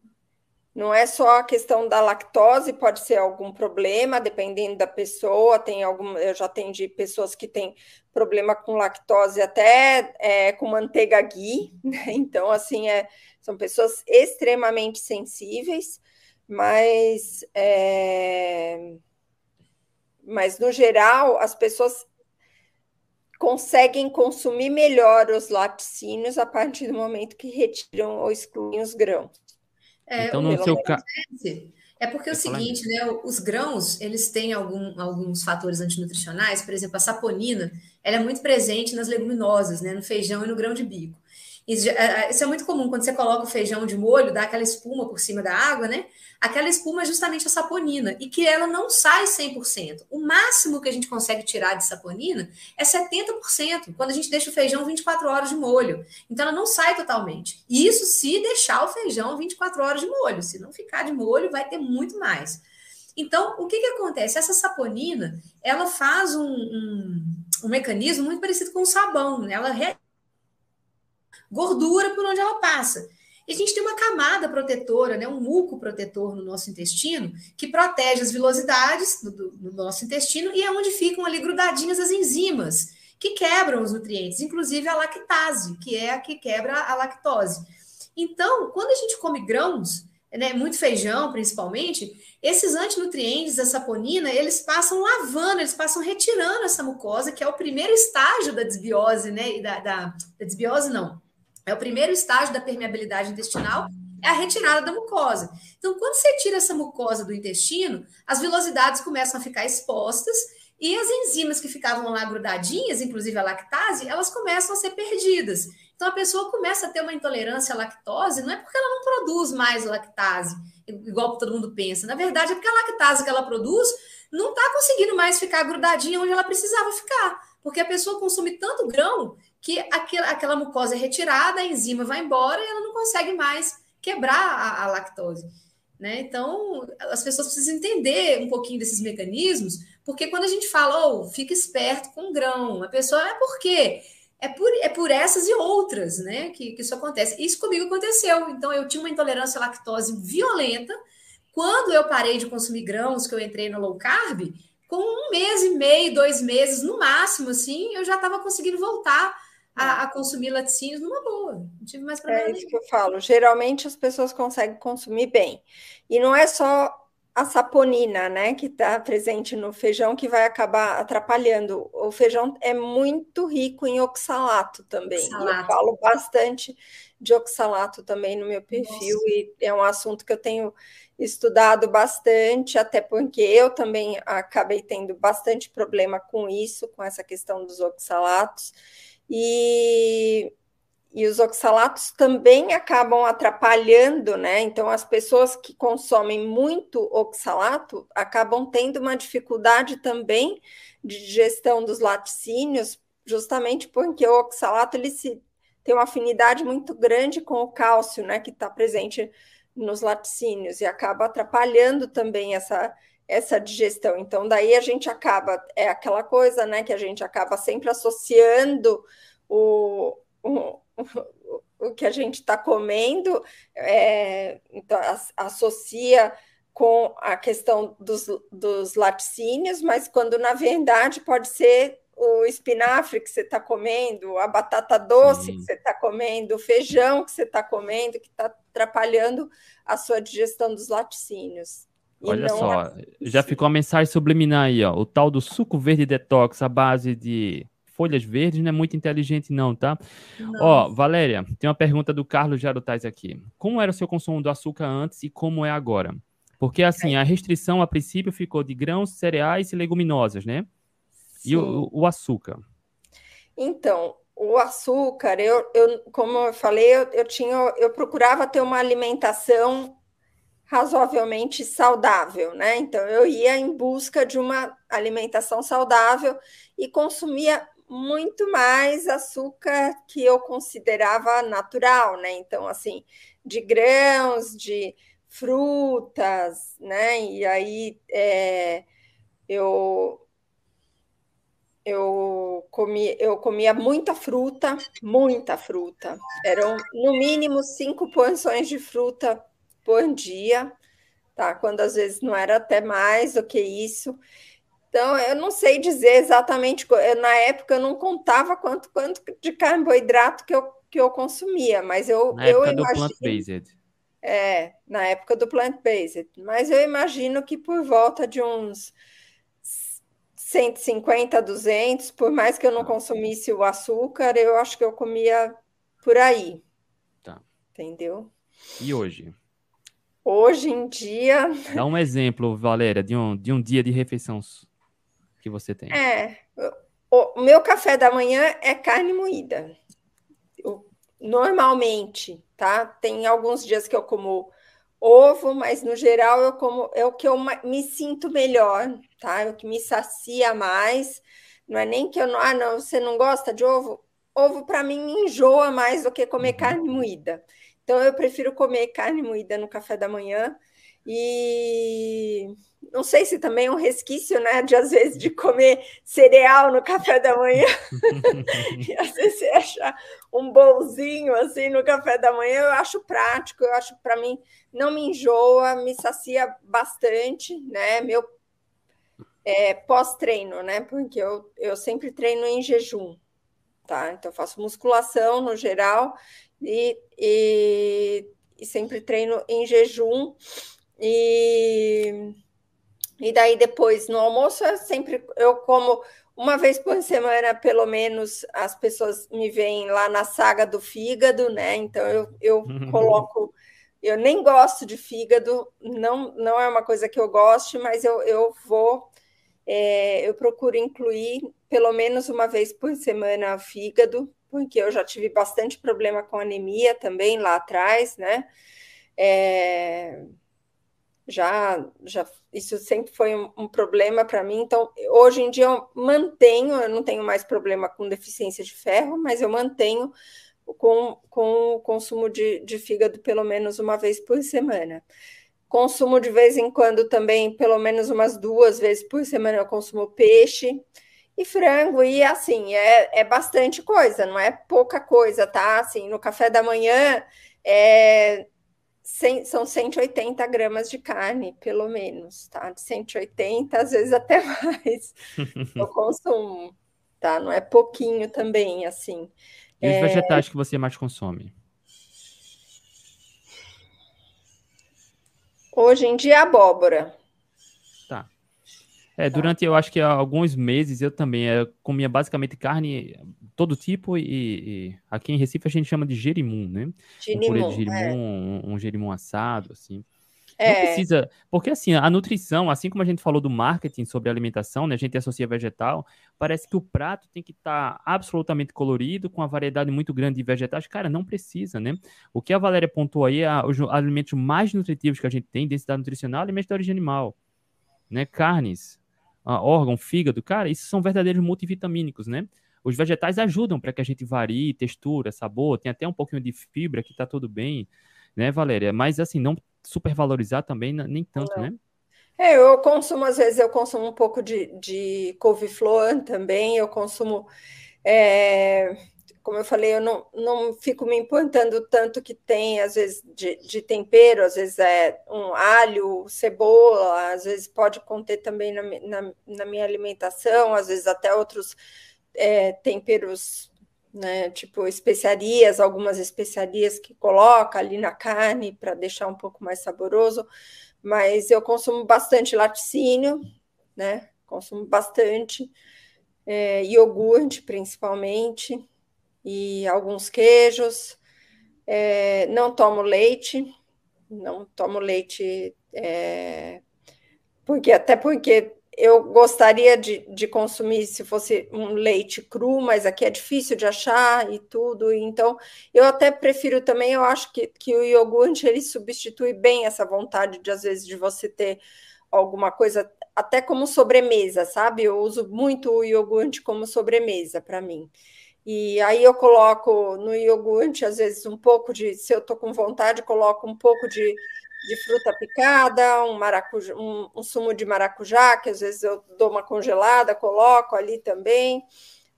Não é só a questão da lactose, pode ser algum problema, dependendo da pessoa. Tem algum, eu já atendi pessoas que têm problema com lactose até é, com manteiga ghee, né? Então, assim, é, são pessoas extremamente sensíveis, mas, é, mas no geral, as pessoas conseguem consumir melhor os laticínios a partir do momento que retiram ou excluem os grãos. É, então, no seu caso. É porque é o seguinte, né? Os grãos, eles têm algum, alguns fatores antinutricionais, por exemplo, a saponina, ela é muito presente nas leguminosas, né? No feijão e no grão de bico. Isso é muito comum quando você coloca o feijão de molho, dá aquela espuma por cima da água, né? Aquela espuma é justamente a saponina e que ela não sai 100%. O máximo que a gente consegue tirar de saponina é 70%, quando a gente deixa o feijão 24 horas de molho. Então ela não sai totalmente. Isso se deixar o feijão 24 horas de molho. Se não ficar de molho, vai ter muito mais. Então, o que, que acontece? Essa saponina, ela faz um, um, um mecanismo muito parecido com o sabão, né? Ela gordura por onde ela passa. E a gente tem uma camada protetora, né, um muco protetor no nosso intestino, que protege as vilosidades do, do, do nosso intestino e é onde ficam ali grudadinhas as enzimas que quebram os nutrientes, inclusive a lactase, que é a que quebra a lactose. Então, quando a gente come grãos, né, muito feijão principalmente, esses antinutrientes, a saponina, eles passam lavando, eles passam retirando essa mucosa, que é o primeiro estágio da desbiose, né? Da, da, da desbiose, não, é o primeiro estágio da permeabilidade intestinal, é a retirada da mucosa. Então, quando você tira essa mucosa do intestino, as vilosidades começam a ficar expostas e as enzimas que ficavam lá grudadinhas, inclusive a lactase, elas começam a ser perdidas. Então, a pessoa começa a ter uma intolerância à lactose, não é porque ela não produz mais lactase, igual todo mundo pensa. Na verdade, é porque a lactase que ela produz não está conseguindo mais ficar grudadinha onde ela precisava ficar. Porque a pessoa consome tanto grão que aquela, aquela mucosa é retirada, a enzima vai embora e ela não consegue mais quebrar a, a lactose. Né? Então, as pessoas precisam entender um pouquinho desses mecanismos, porque quando a gente fala, oh, fica esperto com grão, a pessoa é por quê? É por, é por essas e outras né, que, que isso acontece. Isso comigo aconteceu. Então, eu tinha uma intolerância à lactose violenta. Quando eu parei de consumir grãos, que eu entrei no low carb, com um mês e meio, dois meses no máximo, assim, eu já estava conseguindo voltar a, a, consumir laticínios numa boa. Não tive mais problema. É isso nenhum. que eu falo. Geralmente as pessoas conseguem consumir bem. E não é só a saponina, né, que está presente no feijão que vai acabar atrapalhando. O feijão é muito rico em oxalato também. Oxalato. eu falo bastante de oxalato também no meu perfil Nossa. e é um assunto que eu tenho estudado bastante, até porque eu também acabei tendo bastante problema com isso, com essa questão dos oxalatos. E, e os oxalatos também acabam atrapalhando, né? Então, as pessoas que consomem muito oxalato acabam tendo uma dificuldade também de digestão dos laticínios, justamente porque o oxalato ele se, tem uma afinidade muito grande com o cálcio, né? Que está presente nos laticínios e acaba atrapalhando também essa essa digestão. Então, daí a gente acaba, é aquela coisa, né, que a gente acaba sempre associando o, o, o que a gente está comendo, é, então, associa com a questão dos, dos laticínios, mas quando na verdade pode ser o espinafre que você está comendo, a batata doce Sim. que você está comendo, o feijão que você está comendo, que está atrapalhando a sua digestão dos laticínios. Olha só, é... já ficou a mensagem subliminar aí, ó. O tal do suco verde detox à base de folhas verdes não é muito inteligente, não, tá? Não. Ó, Valéria, tem uma pergunta do Carlos Jarutais aqui. Como era o seu consumo do açúcar antes e como é agora? Porque, assim, é. a restrição a princípio ficou de grãos, cereais e leguminosas, né? Sim. E o, o, açúcar? Então, o açúcar, eu, eu como eu falei, eu, eu, tinha, eu procurava ter uma alimentação razoavelmente saudável, né? Então eu ia em busca de uma alimentação saudável e consumia muito mais açúcar que eu considerava natural, né? Então, assim, de grãos, de frutas, né? E aí é, eu eu comia, eu comia muita fruta, muita fruta. Eram no mínimo cinco porções de fruta por dia, tá? Quando às vezes não era até mais do que isso. Então, eu não sei dizer exatamente, na época eu não contava quanto, quanto de carboidrato que eu, que eu consumia, mas eu, na eu época imagino, do plant-based. É, na época do plant-based, mas eu imagino que por volta de uns 150, 200, por mais que eu não tá. consumisse o açúcar, eu acho que eu comia por aí. Tá. Entendeu? E hoje? Hoje em dia. Dá um exemplo, Valéria, de um, de um dia de refeição que você tem. É. O, meu café da manhã é carne moída. Eu, normalmente, tá? Tem alguns dias que eu como ovo, mas no geral eu como é o que eu me sinto melhor, tá? É o que me sacia mais. Não é nem que eu não, ah, não, você não gosta de ovo? Ovo para mim me enjoa mais do que comer uhum. carne moída. Então eu prefiro comer carne moída no café da manhã e não sei se também é um resquício, né, de às vezes de comer cereal no café da manhã. e às vezes você achar um bolzinho assim no café da manhã, eu acho prático, eu acho para mim não me enjoa, me sacia bastante, né? Meu é, pós-treino, né? Porque eu, eu sempre treino em jejum, tá? Então eu faço musculação no geral e, e, e sempre treino em jejum e e daí depois no almoço eu sempre eu como uma vez por semana, pelo menos, as pessoas me veem lá na saga do fígado, né? Então eu, eu coloco. Eu nem gosto de fígado, não, não é uma coisa que eu goste, mas eu, eu vou. É, eu procuro incluir pelo menos uma vez por semana fígado, porque eu já tive bastante problema com anemia também lá atrás, né? É, já, já isso sempre foi um, um problema para mim. Então, hoje em dia eu mantenho, eu não tenho mais problema com deficiência de ferro, mas eu mantenho com, com o consumo de, de fígado pelo menos uma vez por semana. Consumo de vez em quando também, pelo menos umas duas vezes por semana, eu consumo peixe e frango, e assim, é, é bastante coisa, não é pouca coisa, tá? Assim, no café da manhã, é, são 180 gramas de carne, pelo menos, tá? De 180, às vezes até mais, eu consumo, tá? Não é pouquinho também, assim. E os é... vegetais que você mais consome? Hoje em dia, abóbora. Tá. É, durante, eu acho que alguns meses, eu também eu comia basicamente carne todo tipo e, e, aqui em Recife a gente chama de gerimum, né? Gerimum, um de gerimum, é. um, um gerimum assado, assim. É. Não precisa, porque assim, a nutrição, assim como a gente falou do marketing sobre alimentação, né, a gente associa vegetal, parece que o prato tem que estar tá absolutamente colorido, com uma variedade muito grande de vegetais. Cara, não precisa, né? O que a Valéria pontuou aí, é os alimentos mais nutritivos que a gente tem, densidade nutricional, alimentos de origem animal, né? Carnes, órgão, fígado, cara, isso são verdadeiros multivitamínicos, né? Os vegetais ajudam para que a gente varie textura, sabor, tem até um pouquinho de fibra que está tudo bem, né, Valéria? Mas assim, não supervalorizar também nem tanto, não. né? É, eu consumo, às vezes, eu consumo um pouco de, de couve-flor também, eu consumo, é, como eu falei, eu não, não fico me importando tanto que tem, às vezes, de, de, tempero, às vezes é um alho, cebola, às vezes pode conter também na, na, na minha alimentação, às vezes até outros é, temperos, né, tipo especiarias, algumas especiarias que coloca ali na carne para deixar um pouco mais saboroso, mas eu consumo bastante laticínio, né? Consumo bastante é, iogurte, principalmente, e alguns queijos. É, não tomo leite, não tomo leite, é, porque até porque eu gostaria de, de, consumir se fosse um leite cru, mas aqui é difícil de achar e tudo. Então, eu até prefiro também, eu acho que, que o iogurte ele substitui bem essa vontade de, às vezes, de você ter alguma coisa, até como sobremesa, sabe? Eu uso muito o iogurte como sobremesa para mim. E aí eu coloco no iogurte, às vezes, um pouco de, se eu estou com vontade, coloco um pouco de de fruta picada, um, maracujá, um, um, sumo de maracujá, que às vezes eu dou uma congelada, coloco ali também.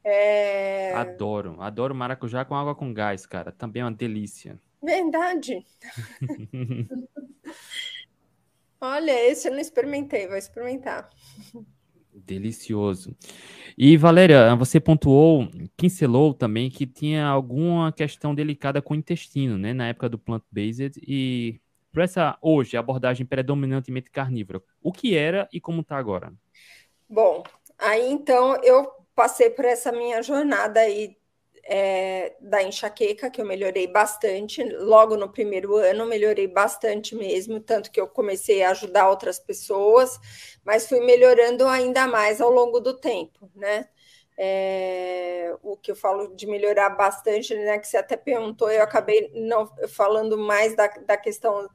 É... Adoro, adoro maracujá com água com gás, cara. Também é uma delícia. Verdade. Olha, esse eu não experimentei, vou experimentar. Delicioso. E Valéria, você pontuou, pincelou também que tinha alguma questão delicada com o intestino, né, na época do plant-based e para essa hoje abordagem predominantemente carnívora, o que era e como está agora? Bom, aí então eu passei por essa minha jornada aí é, da enxaqueca, que eu melhorei bastante. Logo no primeiro ano, melhorei bastante mesmo, tanto que eu comecei a ajudar outras pessoas, mas fui melhorando ainda mais ao longo do tempo, né? É, o que eu falo de melhorar bastante, né? Que você até perguntou, eu acabei não falando mais da, da questão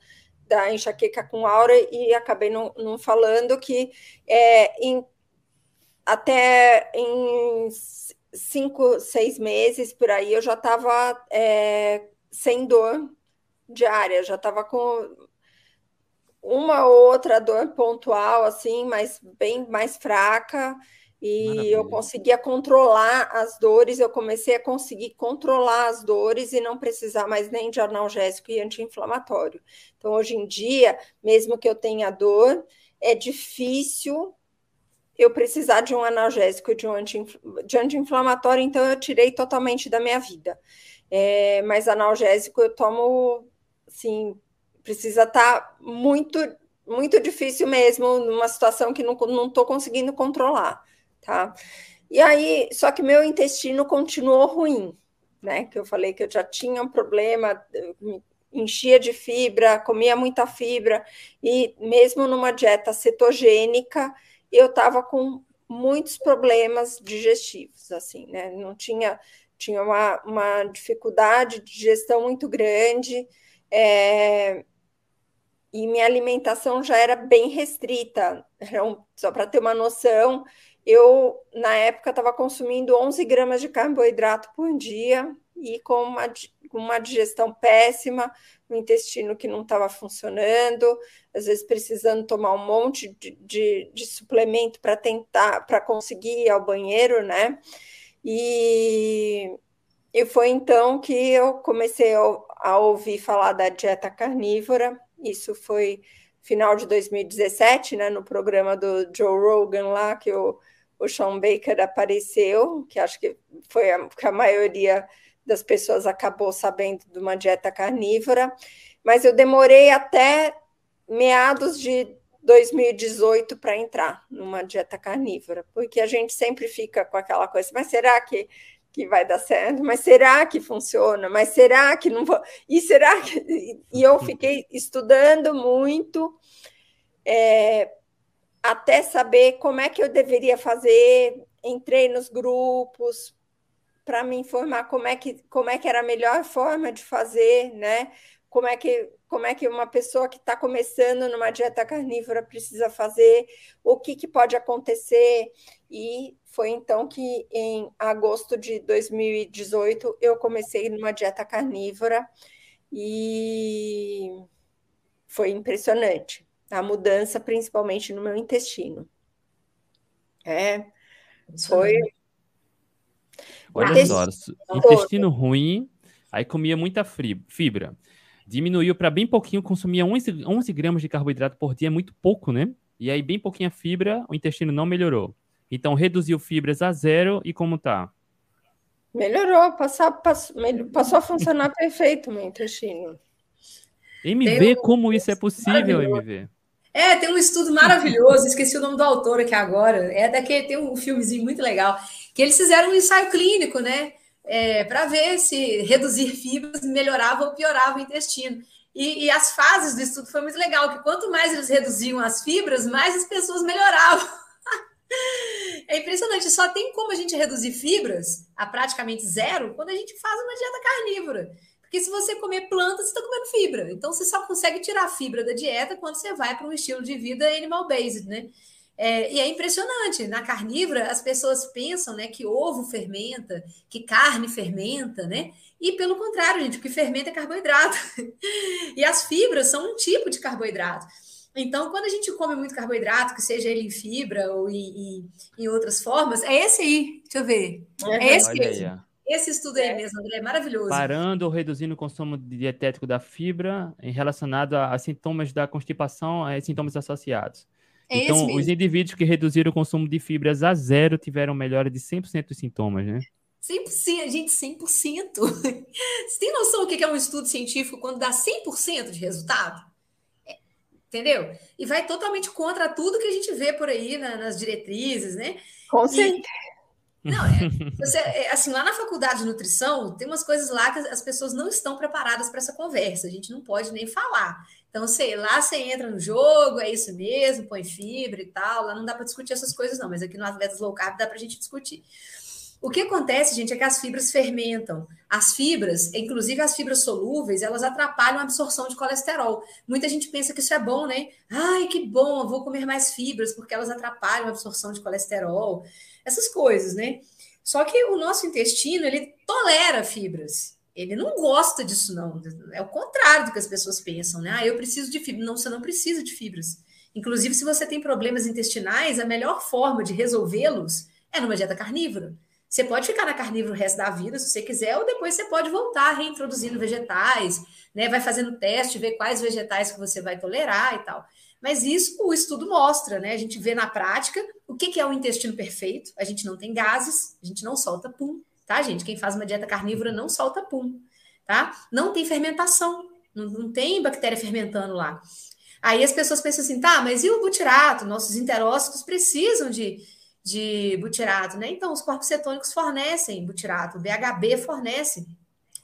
da enxaqueca com aura e acabei não, não falando que é, em, até em cinco, seis meses por aí eu já estava é, sem dor diária, já estava com uma ou outra dor pontual, assim, mas bem mais fraca, e Maravilha. eu conseguia controlar as dores, eu comecei a conseguir controlar as dores e não precisar mais nem de analgésico e anti-inflamatório. Então, hoje em dia, mesmo que eu tenha dor, é difícil eu precisar de um analgésico de um anti-inflamatório, então eu tirei totalmente da minha vida. É, mas analgésico eu tomo, assim, precisa estar tá muito, muito difícil mesmo, numa situação que não estou conseguindo controlar tá? E aí, só que meu intestino continuou ruim, né? Que eu falei que eu já tinha um problema, enchia de fibra, comia muita fibra, e mesmo numa dieta cetogênica, eu estava com muitos problemas digestivos, assim, né? Não tinha, tinha uma, uma dificuldade de digestão muito grande, é, e minha alimentação já era bem restrita. Então, só para ter uma noção, eu, na época, estava consumindo 11 gramas de carboidrato por dia e com uma, uma digestão péssima, o intestino que não estava funcionando, às vezes precisando tomar um monte de, de, de suplemento para tentar, para conseguir ir ao banheiro, né? E, e foi então que eu comecei a, ouvir falar da dieta carnívora, isso foi final de 2017, né, no programa do Joe Rogan lá, que o, o Sean Baker apareceu, que acho que foi a, que a maioria das pessoas acabou sabendo de uma dieta carnívora, mas eu demorei até meados de 2018 para entrar numa dieta carnívora, porque a gente sempre fica com aquela coisa, mas será que que vai dar certo, mas será que funciona? Mas será que não vou? E será que. E eu fiquei estudando muito é, até saber como é que eu deveria fazer. Entrei nos grupos para me informar como é, que, como é que era a melhor forma de fazer, né? Como é que, como é que uma pessoa que está começando numa dieta carnívora precisa fazer, o que, que pode acontecer. E foi então que, em agosto de 2018, eu comecei numa dieta carnívora e foi impressionante a mudança, principalmente no meu intestino. É, foi. Olha só, intestino ruim, aí comia muita fibra. Diminuiu para bem pouquinho, consumia 11, 11 gramas de carboidrato por dia, é muito pouco, né? E aí, bem pouquinha fibra, o intestino não melhorou. Então, reduziu fibras a zero e como tá? Melhorou, passou, passou, passou a funcionar perfeito meu intestino. MV, um... como isso é possível, MV? É, tem um estudo maravilhoso, esqueci o nome do autor aqui agora. É daquele, tem um filmezinho muito legal, que eles fizeram um ensaio clínico, né? É, para ver se reduzir fibras melhorava ou piorava o intestino. E, e, as fases do estudo foi muito legal, que quanto mais eles reduziam as fibras, mais as pessoas melhoravam. É impressionante, só tem como a gente reduzir fibras a praticamente zero quando a gente faz uma dieta carnívora. Porque se você comer planta, você está comendo fibra. Então você só consegue tirar fibra da dieta quando você vai para um estilo de vida animal-based, né? É, e é impressionante, na carnívora as pessoas pensam né, que ovo fermenta, que carne fermenta, né? E pelo contrário, gente, o que fermenta é carboidrato. e as fibras são um tipo de carboidrato. Então, quando a gente come muito carboidrato, que seja ele em fibra ou em, em, em outras formas, é esse aí. Deixa eu ver. É esse aí. Esse estudo aí mesmo, André, é maravilhoso. Parando ou reduzindo o consumo dietético da fibra em relacionado a, a sintomas da constipação e sintomas associados. É então, os indivíduos que reduziram o consumo de fibras a zero tiveram melhora de 100% dos sintomas, né? 100%, gente, 100%. Você tem noção do que é um estudo científico quando dá 100% de resultado? entendeu? E vai totalmente contra tudo que a gente vê por aí na, nas diretrizes, né? Com certeza. Não, é, você, é, assim, lá na faculdade de nutrição, tem umas coisas lá que as pessoas não estão preparadas para essa conversa, a gente não pode nem falar. Então, sei lá, você entra no jogo, é isso mesmo, põe fibra e tal, lá não dá para discutir essas coisas não, mas aqui no Atletas Low Carb dá para a gente discutir. O que acontece, gente, é que as fibras fermentam. As fibras, inclusive as fibras solúveis, elas atrapalham a absorção de colesterol. Muita gente pensa que isso é bom, né? Ai, que bom, vou comer mais fibras porque elas atrapalham a absorção de colesterol. Essas coisas, né? Só que o nosso intestino, ele tolera fibras. Ele não gosta disso, não. É o contrário do que as pessoas pensam, né? Ah, eu preciso de fibras. Não, você não precisa de fibras. Inclusive, se você tem problemas intestinais, a melhor forma de resolvê-los é numa dieta carnívora. Você pode ficar na carnívora o resto da vida, se você quiser, ou depois você pode voltar reintroduzindo vegetais, né? Vai fazendo teste, ver quais vegetais que você vai tolerar e tal. Mas isso o estudo mostra, né? A gente vê na prática o que, que é o intestino perfeito. A gente não tem gases, a gente não solta pum, tá, gente? Quem faz uma dieta carnívora não solta pum, tá? Não tem fermentação, não, não tem bactéria fermentando lá. Aí as pessoas pensam assim, tá, mas e o butirato? Nossos enterócitos precisam de, de butirato, né? Então, os corpos cetônicos fornecem butirato, o BHB fornece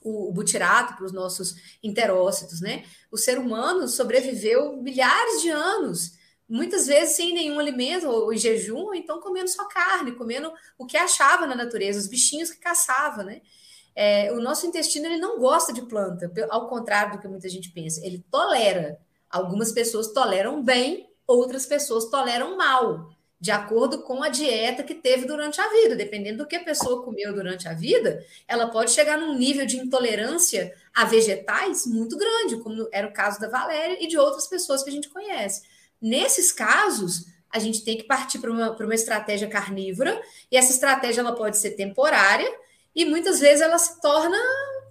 o, butirato para os nossos enterócitos, né? O ser humano sobreviveu milhares de anos, muitas vezes sem nenhum alimento, ou em jejum, ou então comendo só carne, comendo o que achava na natureza, os bichinhos que caçava, né? É, o nosso intestino ele não gosta de planta, ao contrário do que muita gente pensa, ele tolera. Algumas pessoas toleram bem, outras pessoas toleram mal de acordo com a dieta que teve durante a vida. Dependendo do que a pessoa comeu durante a vida, ela pode chegar num nível de intolerância a vegetais muito grande, como era o caso da Valéria e de outras pessoas que a gente conhece. Nesses casos, a gente tem que partir para uma, uma estratégia carnívora, e essa estratégia ela pode ser temporária, e muitas vezes ela se torna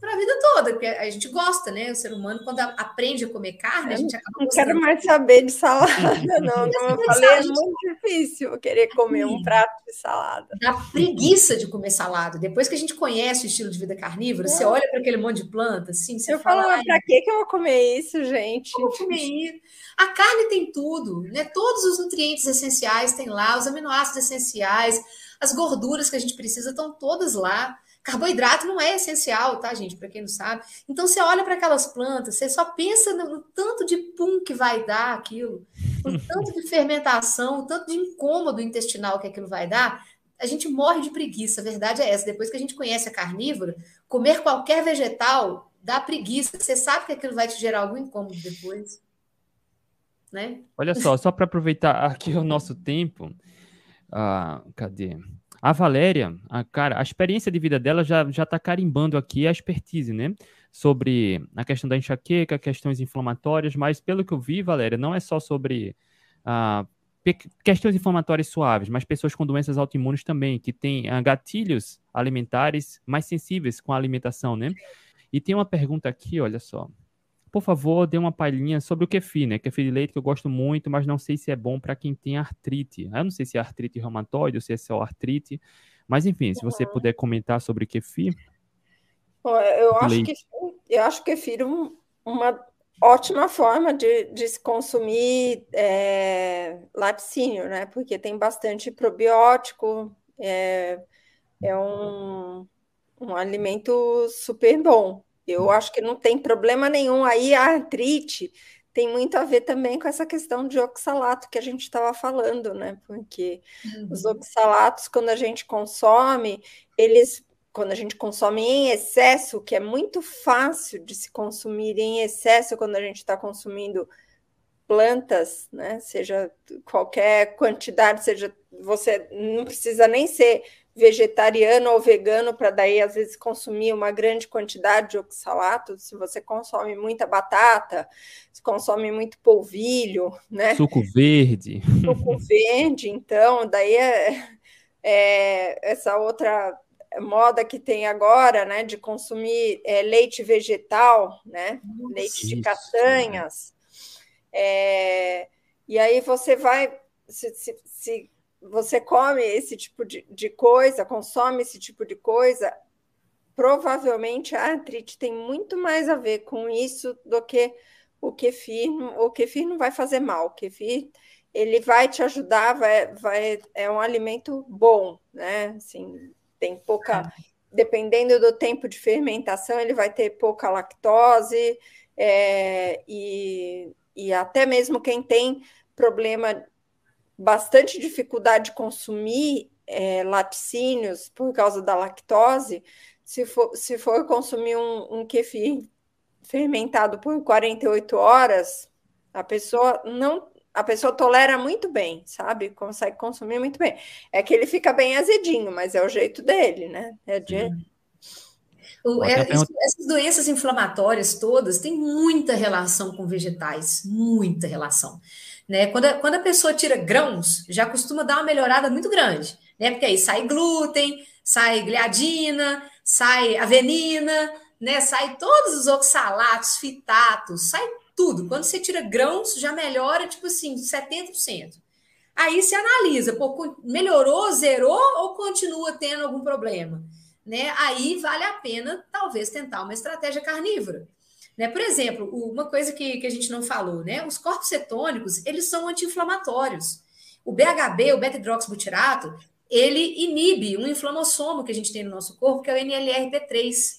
para a vida toda, porque a gente gosta, né? O ser humano, quando aprende a comer carne, a gente acaba Não quero mais saber de salada, não. Como eu falei, é muito difícil querer comer um prato de salada. Dá preguiça de comer salada. Depois que a gente conhece o estilo de vida carnívoro, é. você olha para aquele monte de planta, assim, você eu fala... Eu falo, para que eu vou comer isso, gente? Vou comer isso. A carne tem tudo, né? Todos os nutrientes essenciais tem lá, os aminoácidos essenciais, as gorduras que a gente precisa estão todas lá. Carboidrato não é essencial, tá, gente? Para quem não sabe. Então você olha para aquelas plantas, você só pensa no, no, tanto de pum que vai dar aquilo, o tanto de fermentação, o tanto de incômodo intestinal que aquilo vai dar. A gente morre de preguiça, a verdade é essa. Depois que a gente conhece a carnívora, comer qualquer vegetal dá preguiça. Você sabe que aquilo vai te gerar algum incômodo depois. Né? Olha só, só para aproveitar aqui o nosso tempo. Ah, cadê? A Valéria, a, cara, a experiência de vida dela já já está carimbando aqui a expertise, né? Sobre a questão da enxaqueca, questões inflamatórias, mas pelo que eu vi, Valéria, não é só sobre ah, questões inflamatórias suaves, mas pessoas com doenças autoimunes também, que têm ah, gatilhos alimentares mais sensíveis com a alimentação, né? E tem uma pergunta aqui, olha só. Por favor, dê uma palhinha sobre o kefir, né? Kefir de leite que eu gosto muito, mas não sei se é bom para quem tem artrite. Eu não sei se é artrite reumatoide ou se é só artrite. Mas enfim, se você uhum. puder comentar sobre o kefir. Eu acho que eu acho kefir um, uma ótima forma de, de se consumir é, laticínio, né? Porque tem bastante probiótico, é, é um, um alimento super bom. Eu acho que não tem problema nenhum. Aí a artrite tem muito a ver também com essa questão de oxalato que a gente estava falando, né? Porque uhum. os oxalatos, quando a gente consome, eles, quando a gente consome em excesso, que é muito fácil de se consumir em excesso quando a gente está consumindo plantas, né? Seja qualquer quantidade, seja você não precisa nem ser vegetariano ou vegano para daí às vezes consumir uma grande quantidade de oxalato, se você consome muita batata, se consome muito polvilho, né? Suco verde. Suco verde, então, daí é, é essa outra moda que tem agora, né, de consumir é, leite vegetal, né, Nossa, leite de castanhas, é, e aí você vai se, se, se você come esse tipo de, de coisa, consome esse tipo de coisa, provavelmente a artrite tem muito mais a ver com isso do que o kefir. O kefir não vai fazer mal, o kefir ele vai te ajudar, vai, vai, é um alimento bom, né? Assim, tem pouca, dependendo do tempo de fermentação, ele vai ter pouca lactose, é, e, e até mesmo quem tem problema, bastante dificuldade de consumir é, laticínios por causa da lactose, se for, se for consumir um, um kefir fermentado por 48 horas, a pessoa não a pessoa tolera muito bem, sabe? Consegue consumir muito bem. É que ele fica bem azedinho, mas é o jeito dele, né? É de... O, é, essas doenças inflamatórias todas têm muita relação com vegetais, muita relação. Né? Quando, a, quando a pessoa tira grãos, já costuma dar uma melhorada muito grande, né? Porque aí sai glúten, sai gliadina, sai avenina, né? Sai todos os oxalatos, fitatos, sai tudo. Quando você tira grãos, já melhora, tipo assim, 70%. Aí você analisa, pô, melhorou, zerou ou continua tendo algum problema? Né? Aí vale a pena, talvez, tentar uma estratégia carnívora. Né? Por exemplo, uma coisa que, que a gente não falou, né? Os corpos cetônicos, eles são anti-inflamatórios. O BHB, o beta-hidroxibutirato, ele inibe um inflamossomo que a gente tem no nosso corpo, que é o NLRP3.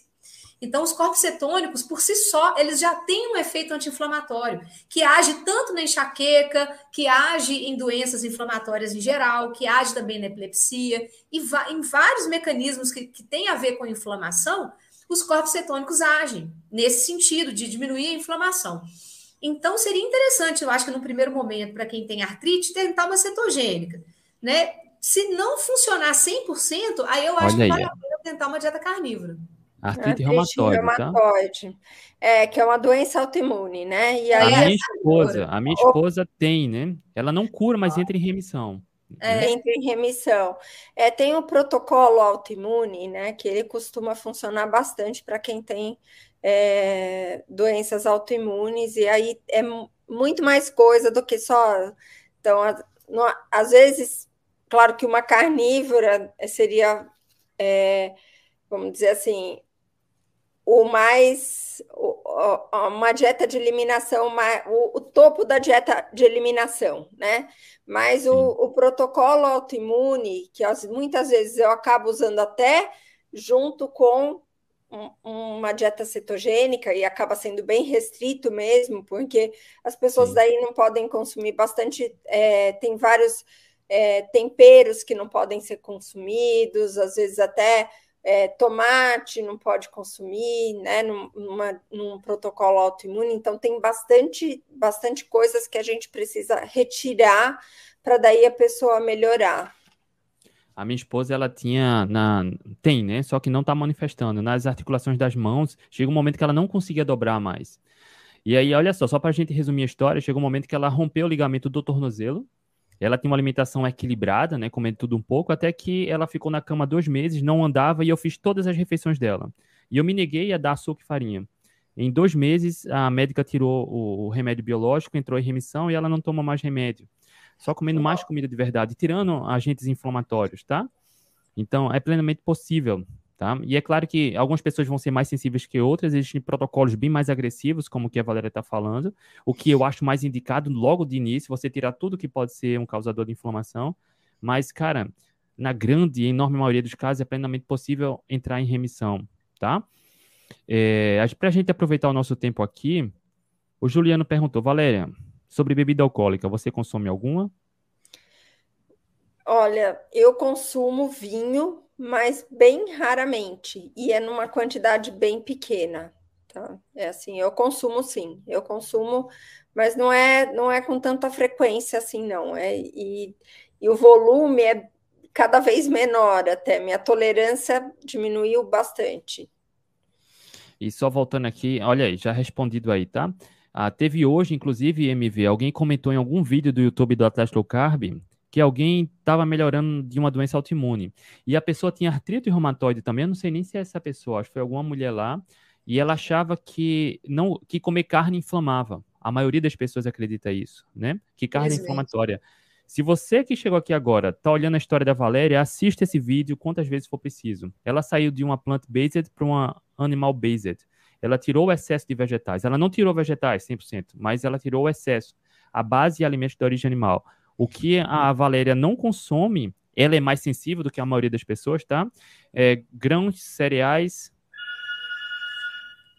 Então, os corpos cetônicos, por si só, eles já têm um efeito anti-inflamatório, que age tanto na enxaqueca, que age em doenças inflamatórias em geral, que age também na epilepsia, e em vários mecanismos que, que têm a ver com inflamação, os corpos cetônicos agem nesse sentido, de diminuir a inflamação. Então, seria interessante, eu acho que no primeiro momento, para quem tem artrite, tentar uma cetogênica, né? Se não funcionar 100%, aí eu acho Olha que vale a pena tentar uma dieta carnívora. Artrite, reumatoide, reumatoide, tá? É, que é uma doença autoimune, né? E aí, a minha esposa, a minha esposa tem, né? Ela não cura, mas entra em remissão. É, entra em remissão. É, tem o protocolo autoimune, né? Que ele costuma funcionar bastante para quem tem é, doenças autoimunes, e aí é muito mais coisa do que só. Então, às vezes, claro que uma carnívora seria, é, vamos dizer assim, o mais uma dieta de eliminação, o, o, topo da dieta de eliminação, né? Mas o, o protocolo autoimune, que as, muitas vezes eu acabo usando até junto com um, uma dieta cetogênica e acaba sendo bem restrito mesmo, porque as pessoas Sim. daí não podem consumir bastante, é, tem vários é, temperos que não podem ser consumidos, às vezes até é, tomate não pode consumir, né, numa, num protocolo autoimune, então tem bastante, bastante coisas que a gente precisa retirar para daí a pessoa melhorar. A minha esposa, ela tinha, na, tem, né, só que não está manifestando, nas articulações das mãos, chega um momento que ela não conseguia dobrar mais. E aí, olha só, só para a gente resumir a história, chegou um momento que ela rompeu o ligamento do tornozelo, ela tinha uma alimentação equilibrada, né, comendo tudo um pouco, até que ela ficou na cama dois meses, não andava e eu fiz todas as refeições dela. E eu me neguei a dar açúcar e farinha. Em dois meses, a médica tirou o, o remédio biológico, entrou em remissão e ela não toma mais remédio. Só comendo mais comida de verdade, tirando agentes inflamatórios, tá? Então, é plenamente possível Tá? E é claro que algumas pessoas vão ser mais sensíveis que outras, existem protocolos bem mais agressivos, como o que a Valéria está falando, o que eu acho mais indicado logo de início, você tirar tudo que pode ser um causador de inflamação, mas, cara, na grande e enorme maioria dos casos é plenamente possível entrar em remissão, tá? É, Para a gente aproveitar o nosso tempo aqui, o Juliano perguntou, Valéria, sobre bebida alcoólica, você consome alguma? Olha, eu consumo vinho mas bem raramente, e é numa quantidade bem pequena. Tá? É assim, eu consumo sim, eu consumo, mas não é não é com tanta frequência assim, não. É, e, e o volume é cada vez menor até, minha tolerância diminuiu bastante. E só voltando aqui, olha aí, já respondido aí, tá? Ah, teve hoje, inclusive, MV, alguém comentou em algum vídeo do YouTube do Atlético Carb que alguém estava melhorando de uma doença autoimune. E a pessoa tinha artrite reumatoide também, eu não sei nem se é essa pessoa, acho que foi alguma mulher lá, e ela achava que não que comer carne inflamava. A maioria das pessoas acredita isso, né? Que carne é inflamatória. Se você que chegou aqui agora está olhando a história da Valéria, assista esse vídeo quantas vezes for preciso. Ela saiu de uma plant-based para uma animal-based. Ela tirou o excesso de vegetais. Ela não tirou vegetais 100%, mas ela tirou o excesso. A base e alimentos de origem animal. O que a Valéria não consome ela é mais sensível do que a maioria das pessoas, tá? É, grãos, cereais,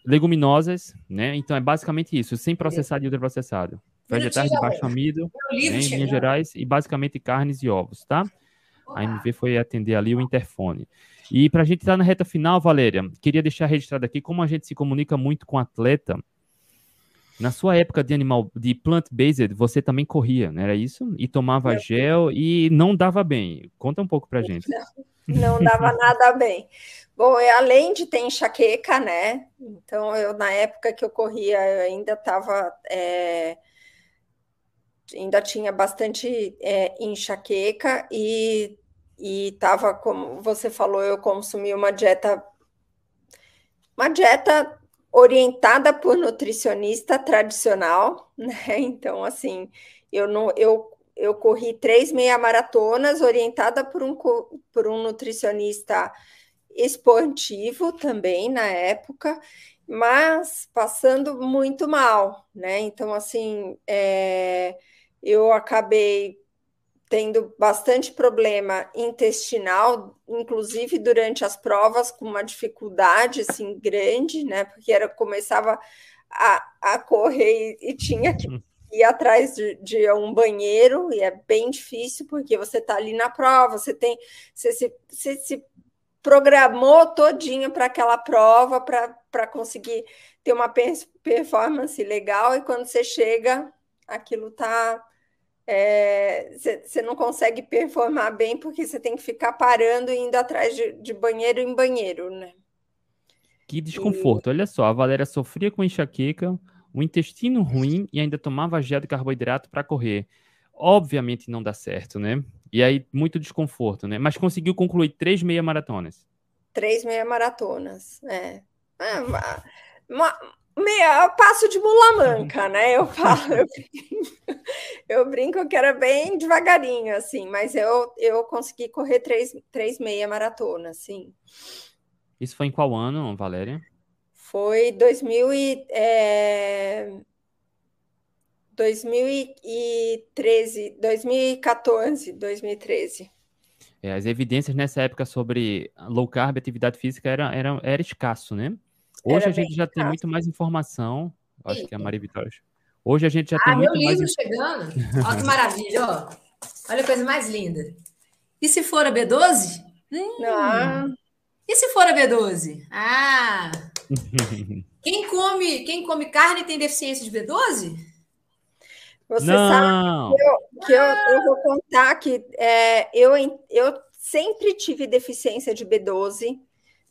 leguminosas, né? Então é basicamente isso, sem processado e ultraprocessado. Vegetais de baixo amido, né, em linhas gerais, e basicamente carnes e ovos, tá? A MV foi atender ali o interfone. E para a gente estar tá na reta final, Valéria, queria deixar registrado aqui como a gente se comunica muito com atleta. Na sua época de animal, de plant-based, você também corria, não era isso? E tomava gel e não dava bem. Conta um pouco para a gente. Não, não dava nada bem. Bom, eu, além de ter enxaqueca, né? Então, eu na época que eu corria, eu ainda estava. É, ainda tinha bastante é, enxaqueca e e estava, como você falou, eu consumi uma dieta, uma dieta orientada por nutricionista tradicional, né? Então, assim, eu não, eu, eu corri três meia maratonas orientada por um, por um nutricionista esportivo também na época, mas passando muito mal, né? Então, assim, é, eu acabei tendo bastante problema intestinal, inclusive durante as provas, com uma dificuldade assim grande, né? Porque era começava a, a correr e, e tinha que uhum. ir atrás de, de, um banheiro, e é bem difícil, porque você está ali na prova, você tem. Você se, você se programou todinho para aquela prova para conseguir ter uma performance legal, e quando você chega, aquilo está você é, não consegue performar bem porque você tem que ficar parando e indo atrás de, de banheiro em banheiro, né? Que desconforto. E... Olha só, a Valéria sofria com enxaqueca, um intestino ruim e ainda tomava gel de carboidrato para correr. Obviamente não dá certo, né? E aí, muito desconforto, né? Mas conseguiu concluir três meia maratonas. Três meia maratonas, é. é uma, uma, meia, passo de mula manca, né? Eu falo, eu brinco, eu brinco, que era bem devagarinho, assim, mas eu, eu consegui correr três, três meia maratona, assim. Isso foi em qual ano, Valéria? Foi 2000 e, é, 2013, 2014, 2013. É, as evidências nessa época sobre low carb atividade física era, era, era escasso, né? Hoje Era a gente já tem muito mais informação. Acho que é a Maria Vitória. Hoje a gente já ah, tem muito mais. meu livro chegando. Olha que maravilha, ó. Olha a coisa mais linda. E se for a B12? Hum. Ah. E se for a B12? Ah! quem come, quem come carne tem deficiência de B12? Você Não. sabe que, eu, que eu, eu, vou contar que é, eu, eu sempre tive deficiência de B12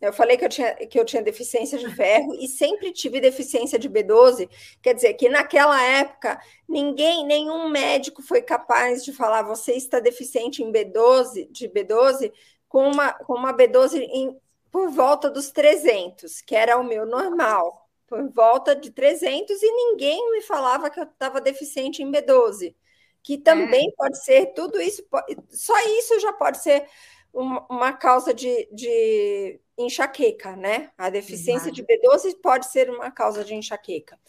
eu falei que eu, tinha, que eu tinha deficiência de ferro e sempre tive deficiência de B12. Quer dizer, que naquela época ninguém, nenhum médico foi capaz de falar você está deficiente em B12, de B12, com uma, com uma B12 em, por volta dos 300, que era o meu normal, por volta de 300, e ninguém me falava que eu estava deficiente em B12, que também é. pode ser, tudo isso, só isso já pode ser uma, uma causa de, de enxaqueca, né? A deficiência de B12 pode ser uma causa de enxaqueca.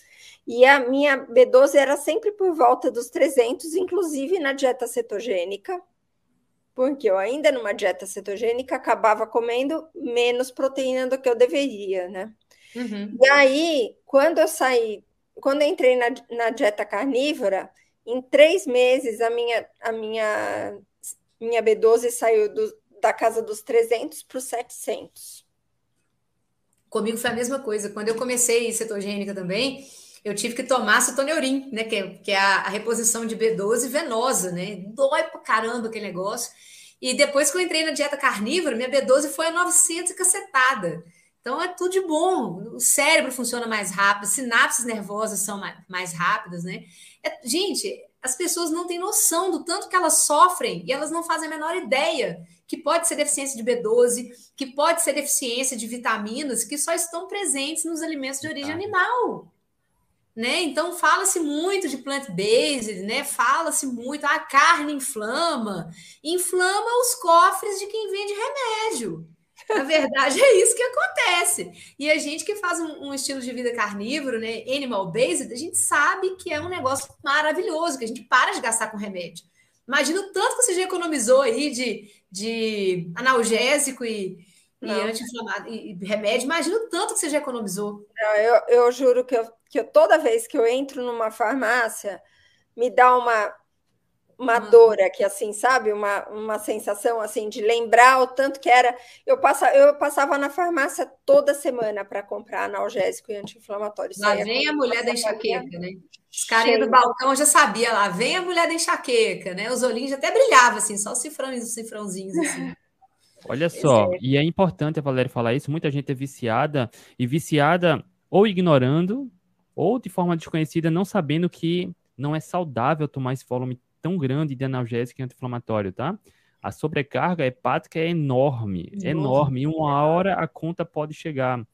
E a minha B12 era sempre por volta dos 300, inclusive na dieta cetogênica, porque eu ainda numa dieta cetogênica acabava comendo menos proteína do que eu deveria, né? Uhum. E aí, quando eu saí, quando eu entrei na, na dieta carnívora, em três meses a minha, a minha, minha B12 saiu do, da casa dos 300 para os 700. Comigo foi a mesma coisa. Quando eu comecei cetogênica também, eu tive que tomar cetoneurim, né? Que é, que é a, a, reposição de B12 venosa, né? Dói pra caramba aquele negócio. E depois que eu entrei na dieta carnívora, minha B12 foi a 900 e cacetada. Então é tudo de bom. O cérebro funciona mais rápido, sinapses nervosas são mais, mais rápidas, né? É, gente, as pessoas não têm noção do tanto que elas sofrem e elas não fazem a menor ideia que pode ser deficiência de B12, que pode ser deficiência de vitaminas que só estão presentes nos alimentos de origem animal. Né? Então fala-se muito de plant-based, né? Fala-se muito, a ah, carne inflama, inflama os cofres de quem vende remédio. Na verdade, é isso que acontece. E a gente que faz um, um, estilo de vida carnívoro, né, animal based, a gente sabe que é um negócio maravilhoso, que a gente para de gastar com remédio. Imagina o tanto que você já economizou aí de, de analgésico e, e anti-inflamatório e remédio. Imagina o tanto que você já economizou. Não, eu, eu juro que, eu, que eu, toda vez que eu entro numa farmácia, me dá uma, uma uhum. dor aqui, assim, sabe? Uma, uma sensação assim de lembrar o tanto que era. Eu, passa, eu passava na farmácia toda semana para comprar analgésico e anti-inflamatório. Lá vem a mulher da enxaqueca, né? Os carinhas do balcão já sabia lá, vem a mulher da enxaqueca, né? Os olhinhos até brilhavam, assim, só os cifrões, os cifrãozinhos, assim. Olha só, é. e é importante a Valéria falar isso, muita gente é viciada, e viciada ou ignorando, ou de forma desconhecida, não sabendo que não é saudável tomar esse volume tão grande de analgésico e anti-inflamatório, tá? A sobrecarga hepática é enorme, Nossa. enorme. Em uma hora a conta pode chegar.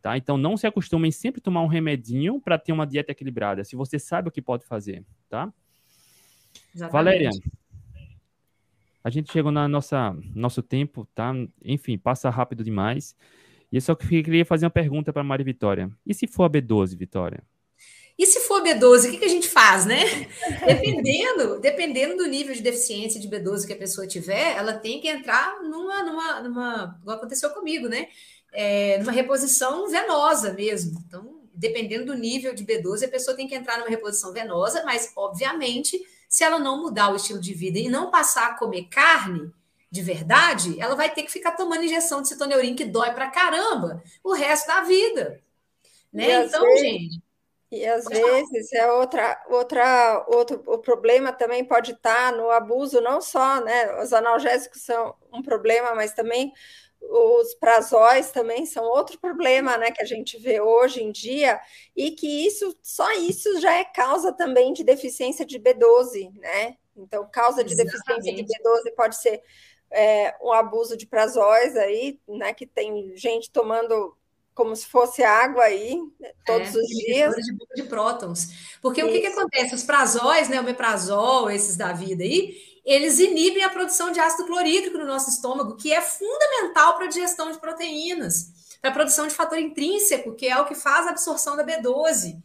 Tá? Então não se acostumem sempre a tomar um remedinho para ter uma dieta equilibrada, se você sabe o que pode fazer, tá? Exatamente. Valéria, a gente chegou na nossa nosso tempo, tá? Enfim, passa rápido demais. E eu só queria fazer uma pergunta para Maria Vitória. E se for a B12, Vitória? E se for B12, o que, que a gente faz, né? Dependendo, dependendo do nível de deficiência de B12 que a pessoa tiver, ela tem que entrar numa, numa, numa igual aconteceu comigo, né? É, numa reposição venosa mesmo. Então, dependendo do nível de B12, a pessoa tem que entrar numa reposição venosa, mas, obviamente, se ela não mudar o estilo de vida e não passar a comer carne de verdade, ela vai ter que ficar tomando injeção de citoneurin que dói pra caramba o resto da vida. Né? Então, gente e às vezes é outra, outra, outro, o problema também pode estar no abuso, não só, né? Os analgésicos são um problema, mas também os prazóis também são outro problema, né? Que a gente vê hoje em dia, e que isso, só isso já é causa também de deficiência de B12, né? Então, causa de Exatamente. deficiência de B12 pode ser é, um abuso de prazóis aí, né? Que tem gente tomando como se fosse água aí, né, todos é, os dias. De, de prótons. Porque Isso. o que, que acontece? Os prazóis, né, o meprazol, esses da vida aí, eles inibem a produção de ácido clorídrico no nosso estômago, que é fundamental para a digestão de proteínas, para a produção de fator intrínseco, que é o que faz a absorção da B12.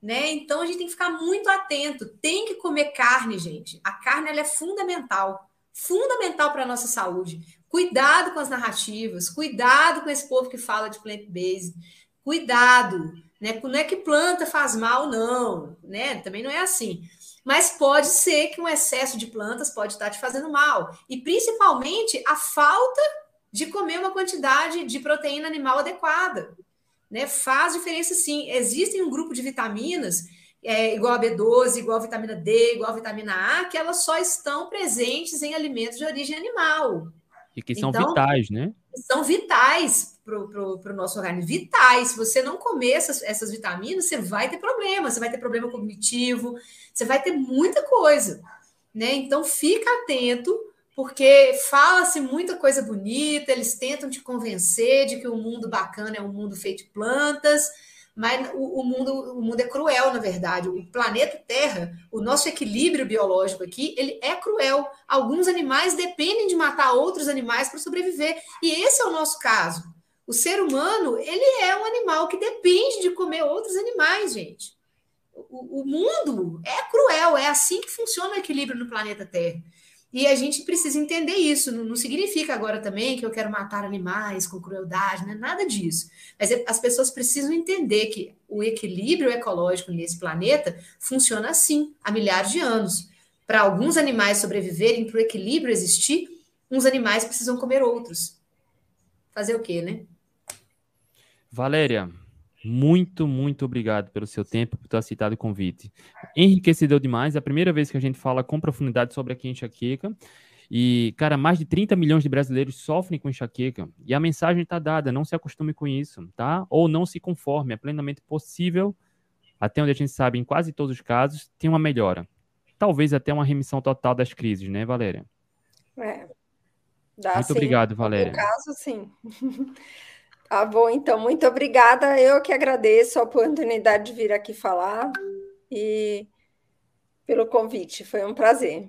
Né? Então a gente tem que ficar muito atento, tem que comer carne, gente. A carne ela é fundamental, fundamental para a nossa saúde. Cuidado com as narrativas, cuidado com esse povo que fala de plant-based, cuidado, né? Não é que planta faz mal, não, né? Também não é assim. Mas pode ser que um excesso de plantas pode estar te fazendo mal. E principalmente a falta de comer uma quantidade de proteína animal adequada. Né? Faz diferença sim. Existem um grupo de vitaminas, é, igual a B12, igual a vitamina D, igual a vitamina A, que elas só estão presentes em alimentos de origem animal. E que são então, vitais, né? São vitais para o nosso organismo. Vitais. Se você não comer essas, essas vitaminas, você vai ter problema. Você vai ter problema cognitivo, você vai ter muita coisa. Né? Então, fica atento, porque fala-se muita coisa bonita, eles tentam te convencer de que o mundo bacana é um mundo feito de plantas, mas o, o, mundo, o mundo é cruel, na verdade. O planeta Terra, o nosso equilíbrio biológico aqui, ele é cruel. Alguns animais dependem de matar outros animais para sobreviver. E esse é o nosso caso. O ser humano, ele é um animal que depende de comer outros animais, gente. O, o mundo é cruel, é assim que funciona o equilíbrio no planeta Terra. E a gente precisa entender isso. Não, não, significa agora também que eu quero matar animais com crueldade, não é nada disso. Mas é, as pessoas precisam entender que o equilíbrio ecológico nesse planeta funciona assim há milhares de anos. Para alguns animais sobreviverem, para o equilíbrio existir, uns animais precisam comer outros. Fazer o quê, né? Valéria, muito, muito obrigado pelo seu tempo, por ter aceitado o convite. Enriquecedor demais. É a primeira vez que a gente fala com profundidade sobre a enxaqueca. E, cara, mais de 30 milhões de brasileiros sofrem com enxaqueca. E a mensagem está dada: não se acostume com isso, tá? Ou não se conforme. É plenamente possível, até onde a gente sabe, em quase todos os casos, tem uma melhora. Talvez até uma remissão total das crises, né, Valéria? É. Dá, Muito sim. obrigado, Valéria. No caso, sim. Tá bom, então, muito obrigada. Eu que agradeço a oportunidade de vir aqui falar e pelo convite. Foi um prazer.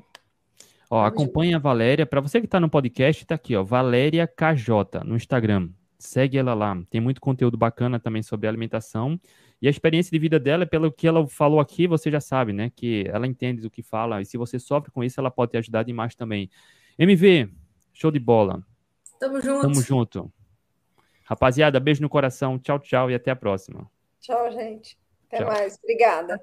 Ó, acompanha a Valéria. Para você que está no podcast, está aqui, ó, Valéria KJ no Instagram. segue ela lá. Tem muito conteúdo bacana também sobre alimentação. E a experiência de vida dela, pelo que ela falou aqui, você já sabe, né? Que ela entende do que fala. E se você sofre com isso, ela pode te ajudar demais também. MV, show de bola. Tamo junto. Tamo junto. Rapaziada, beijo no coração. Tchau, tchau e até a próxima. Tchau, gente. Até tchau. mais. Obrigada.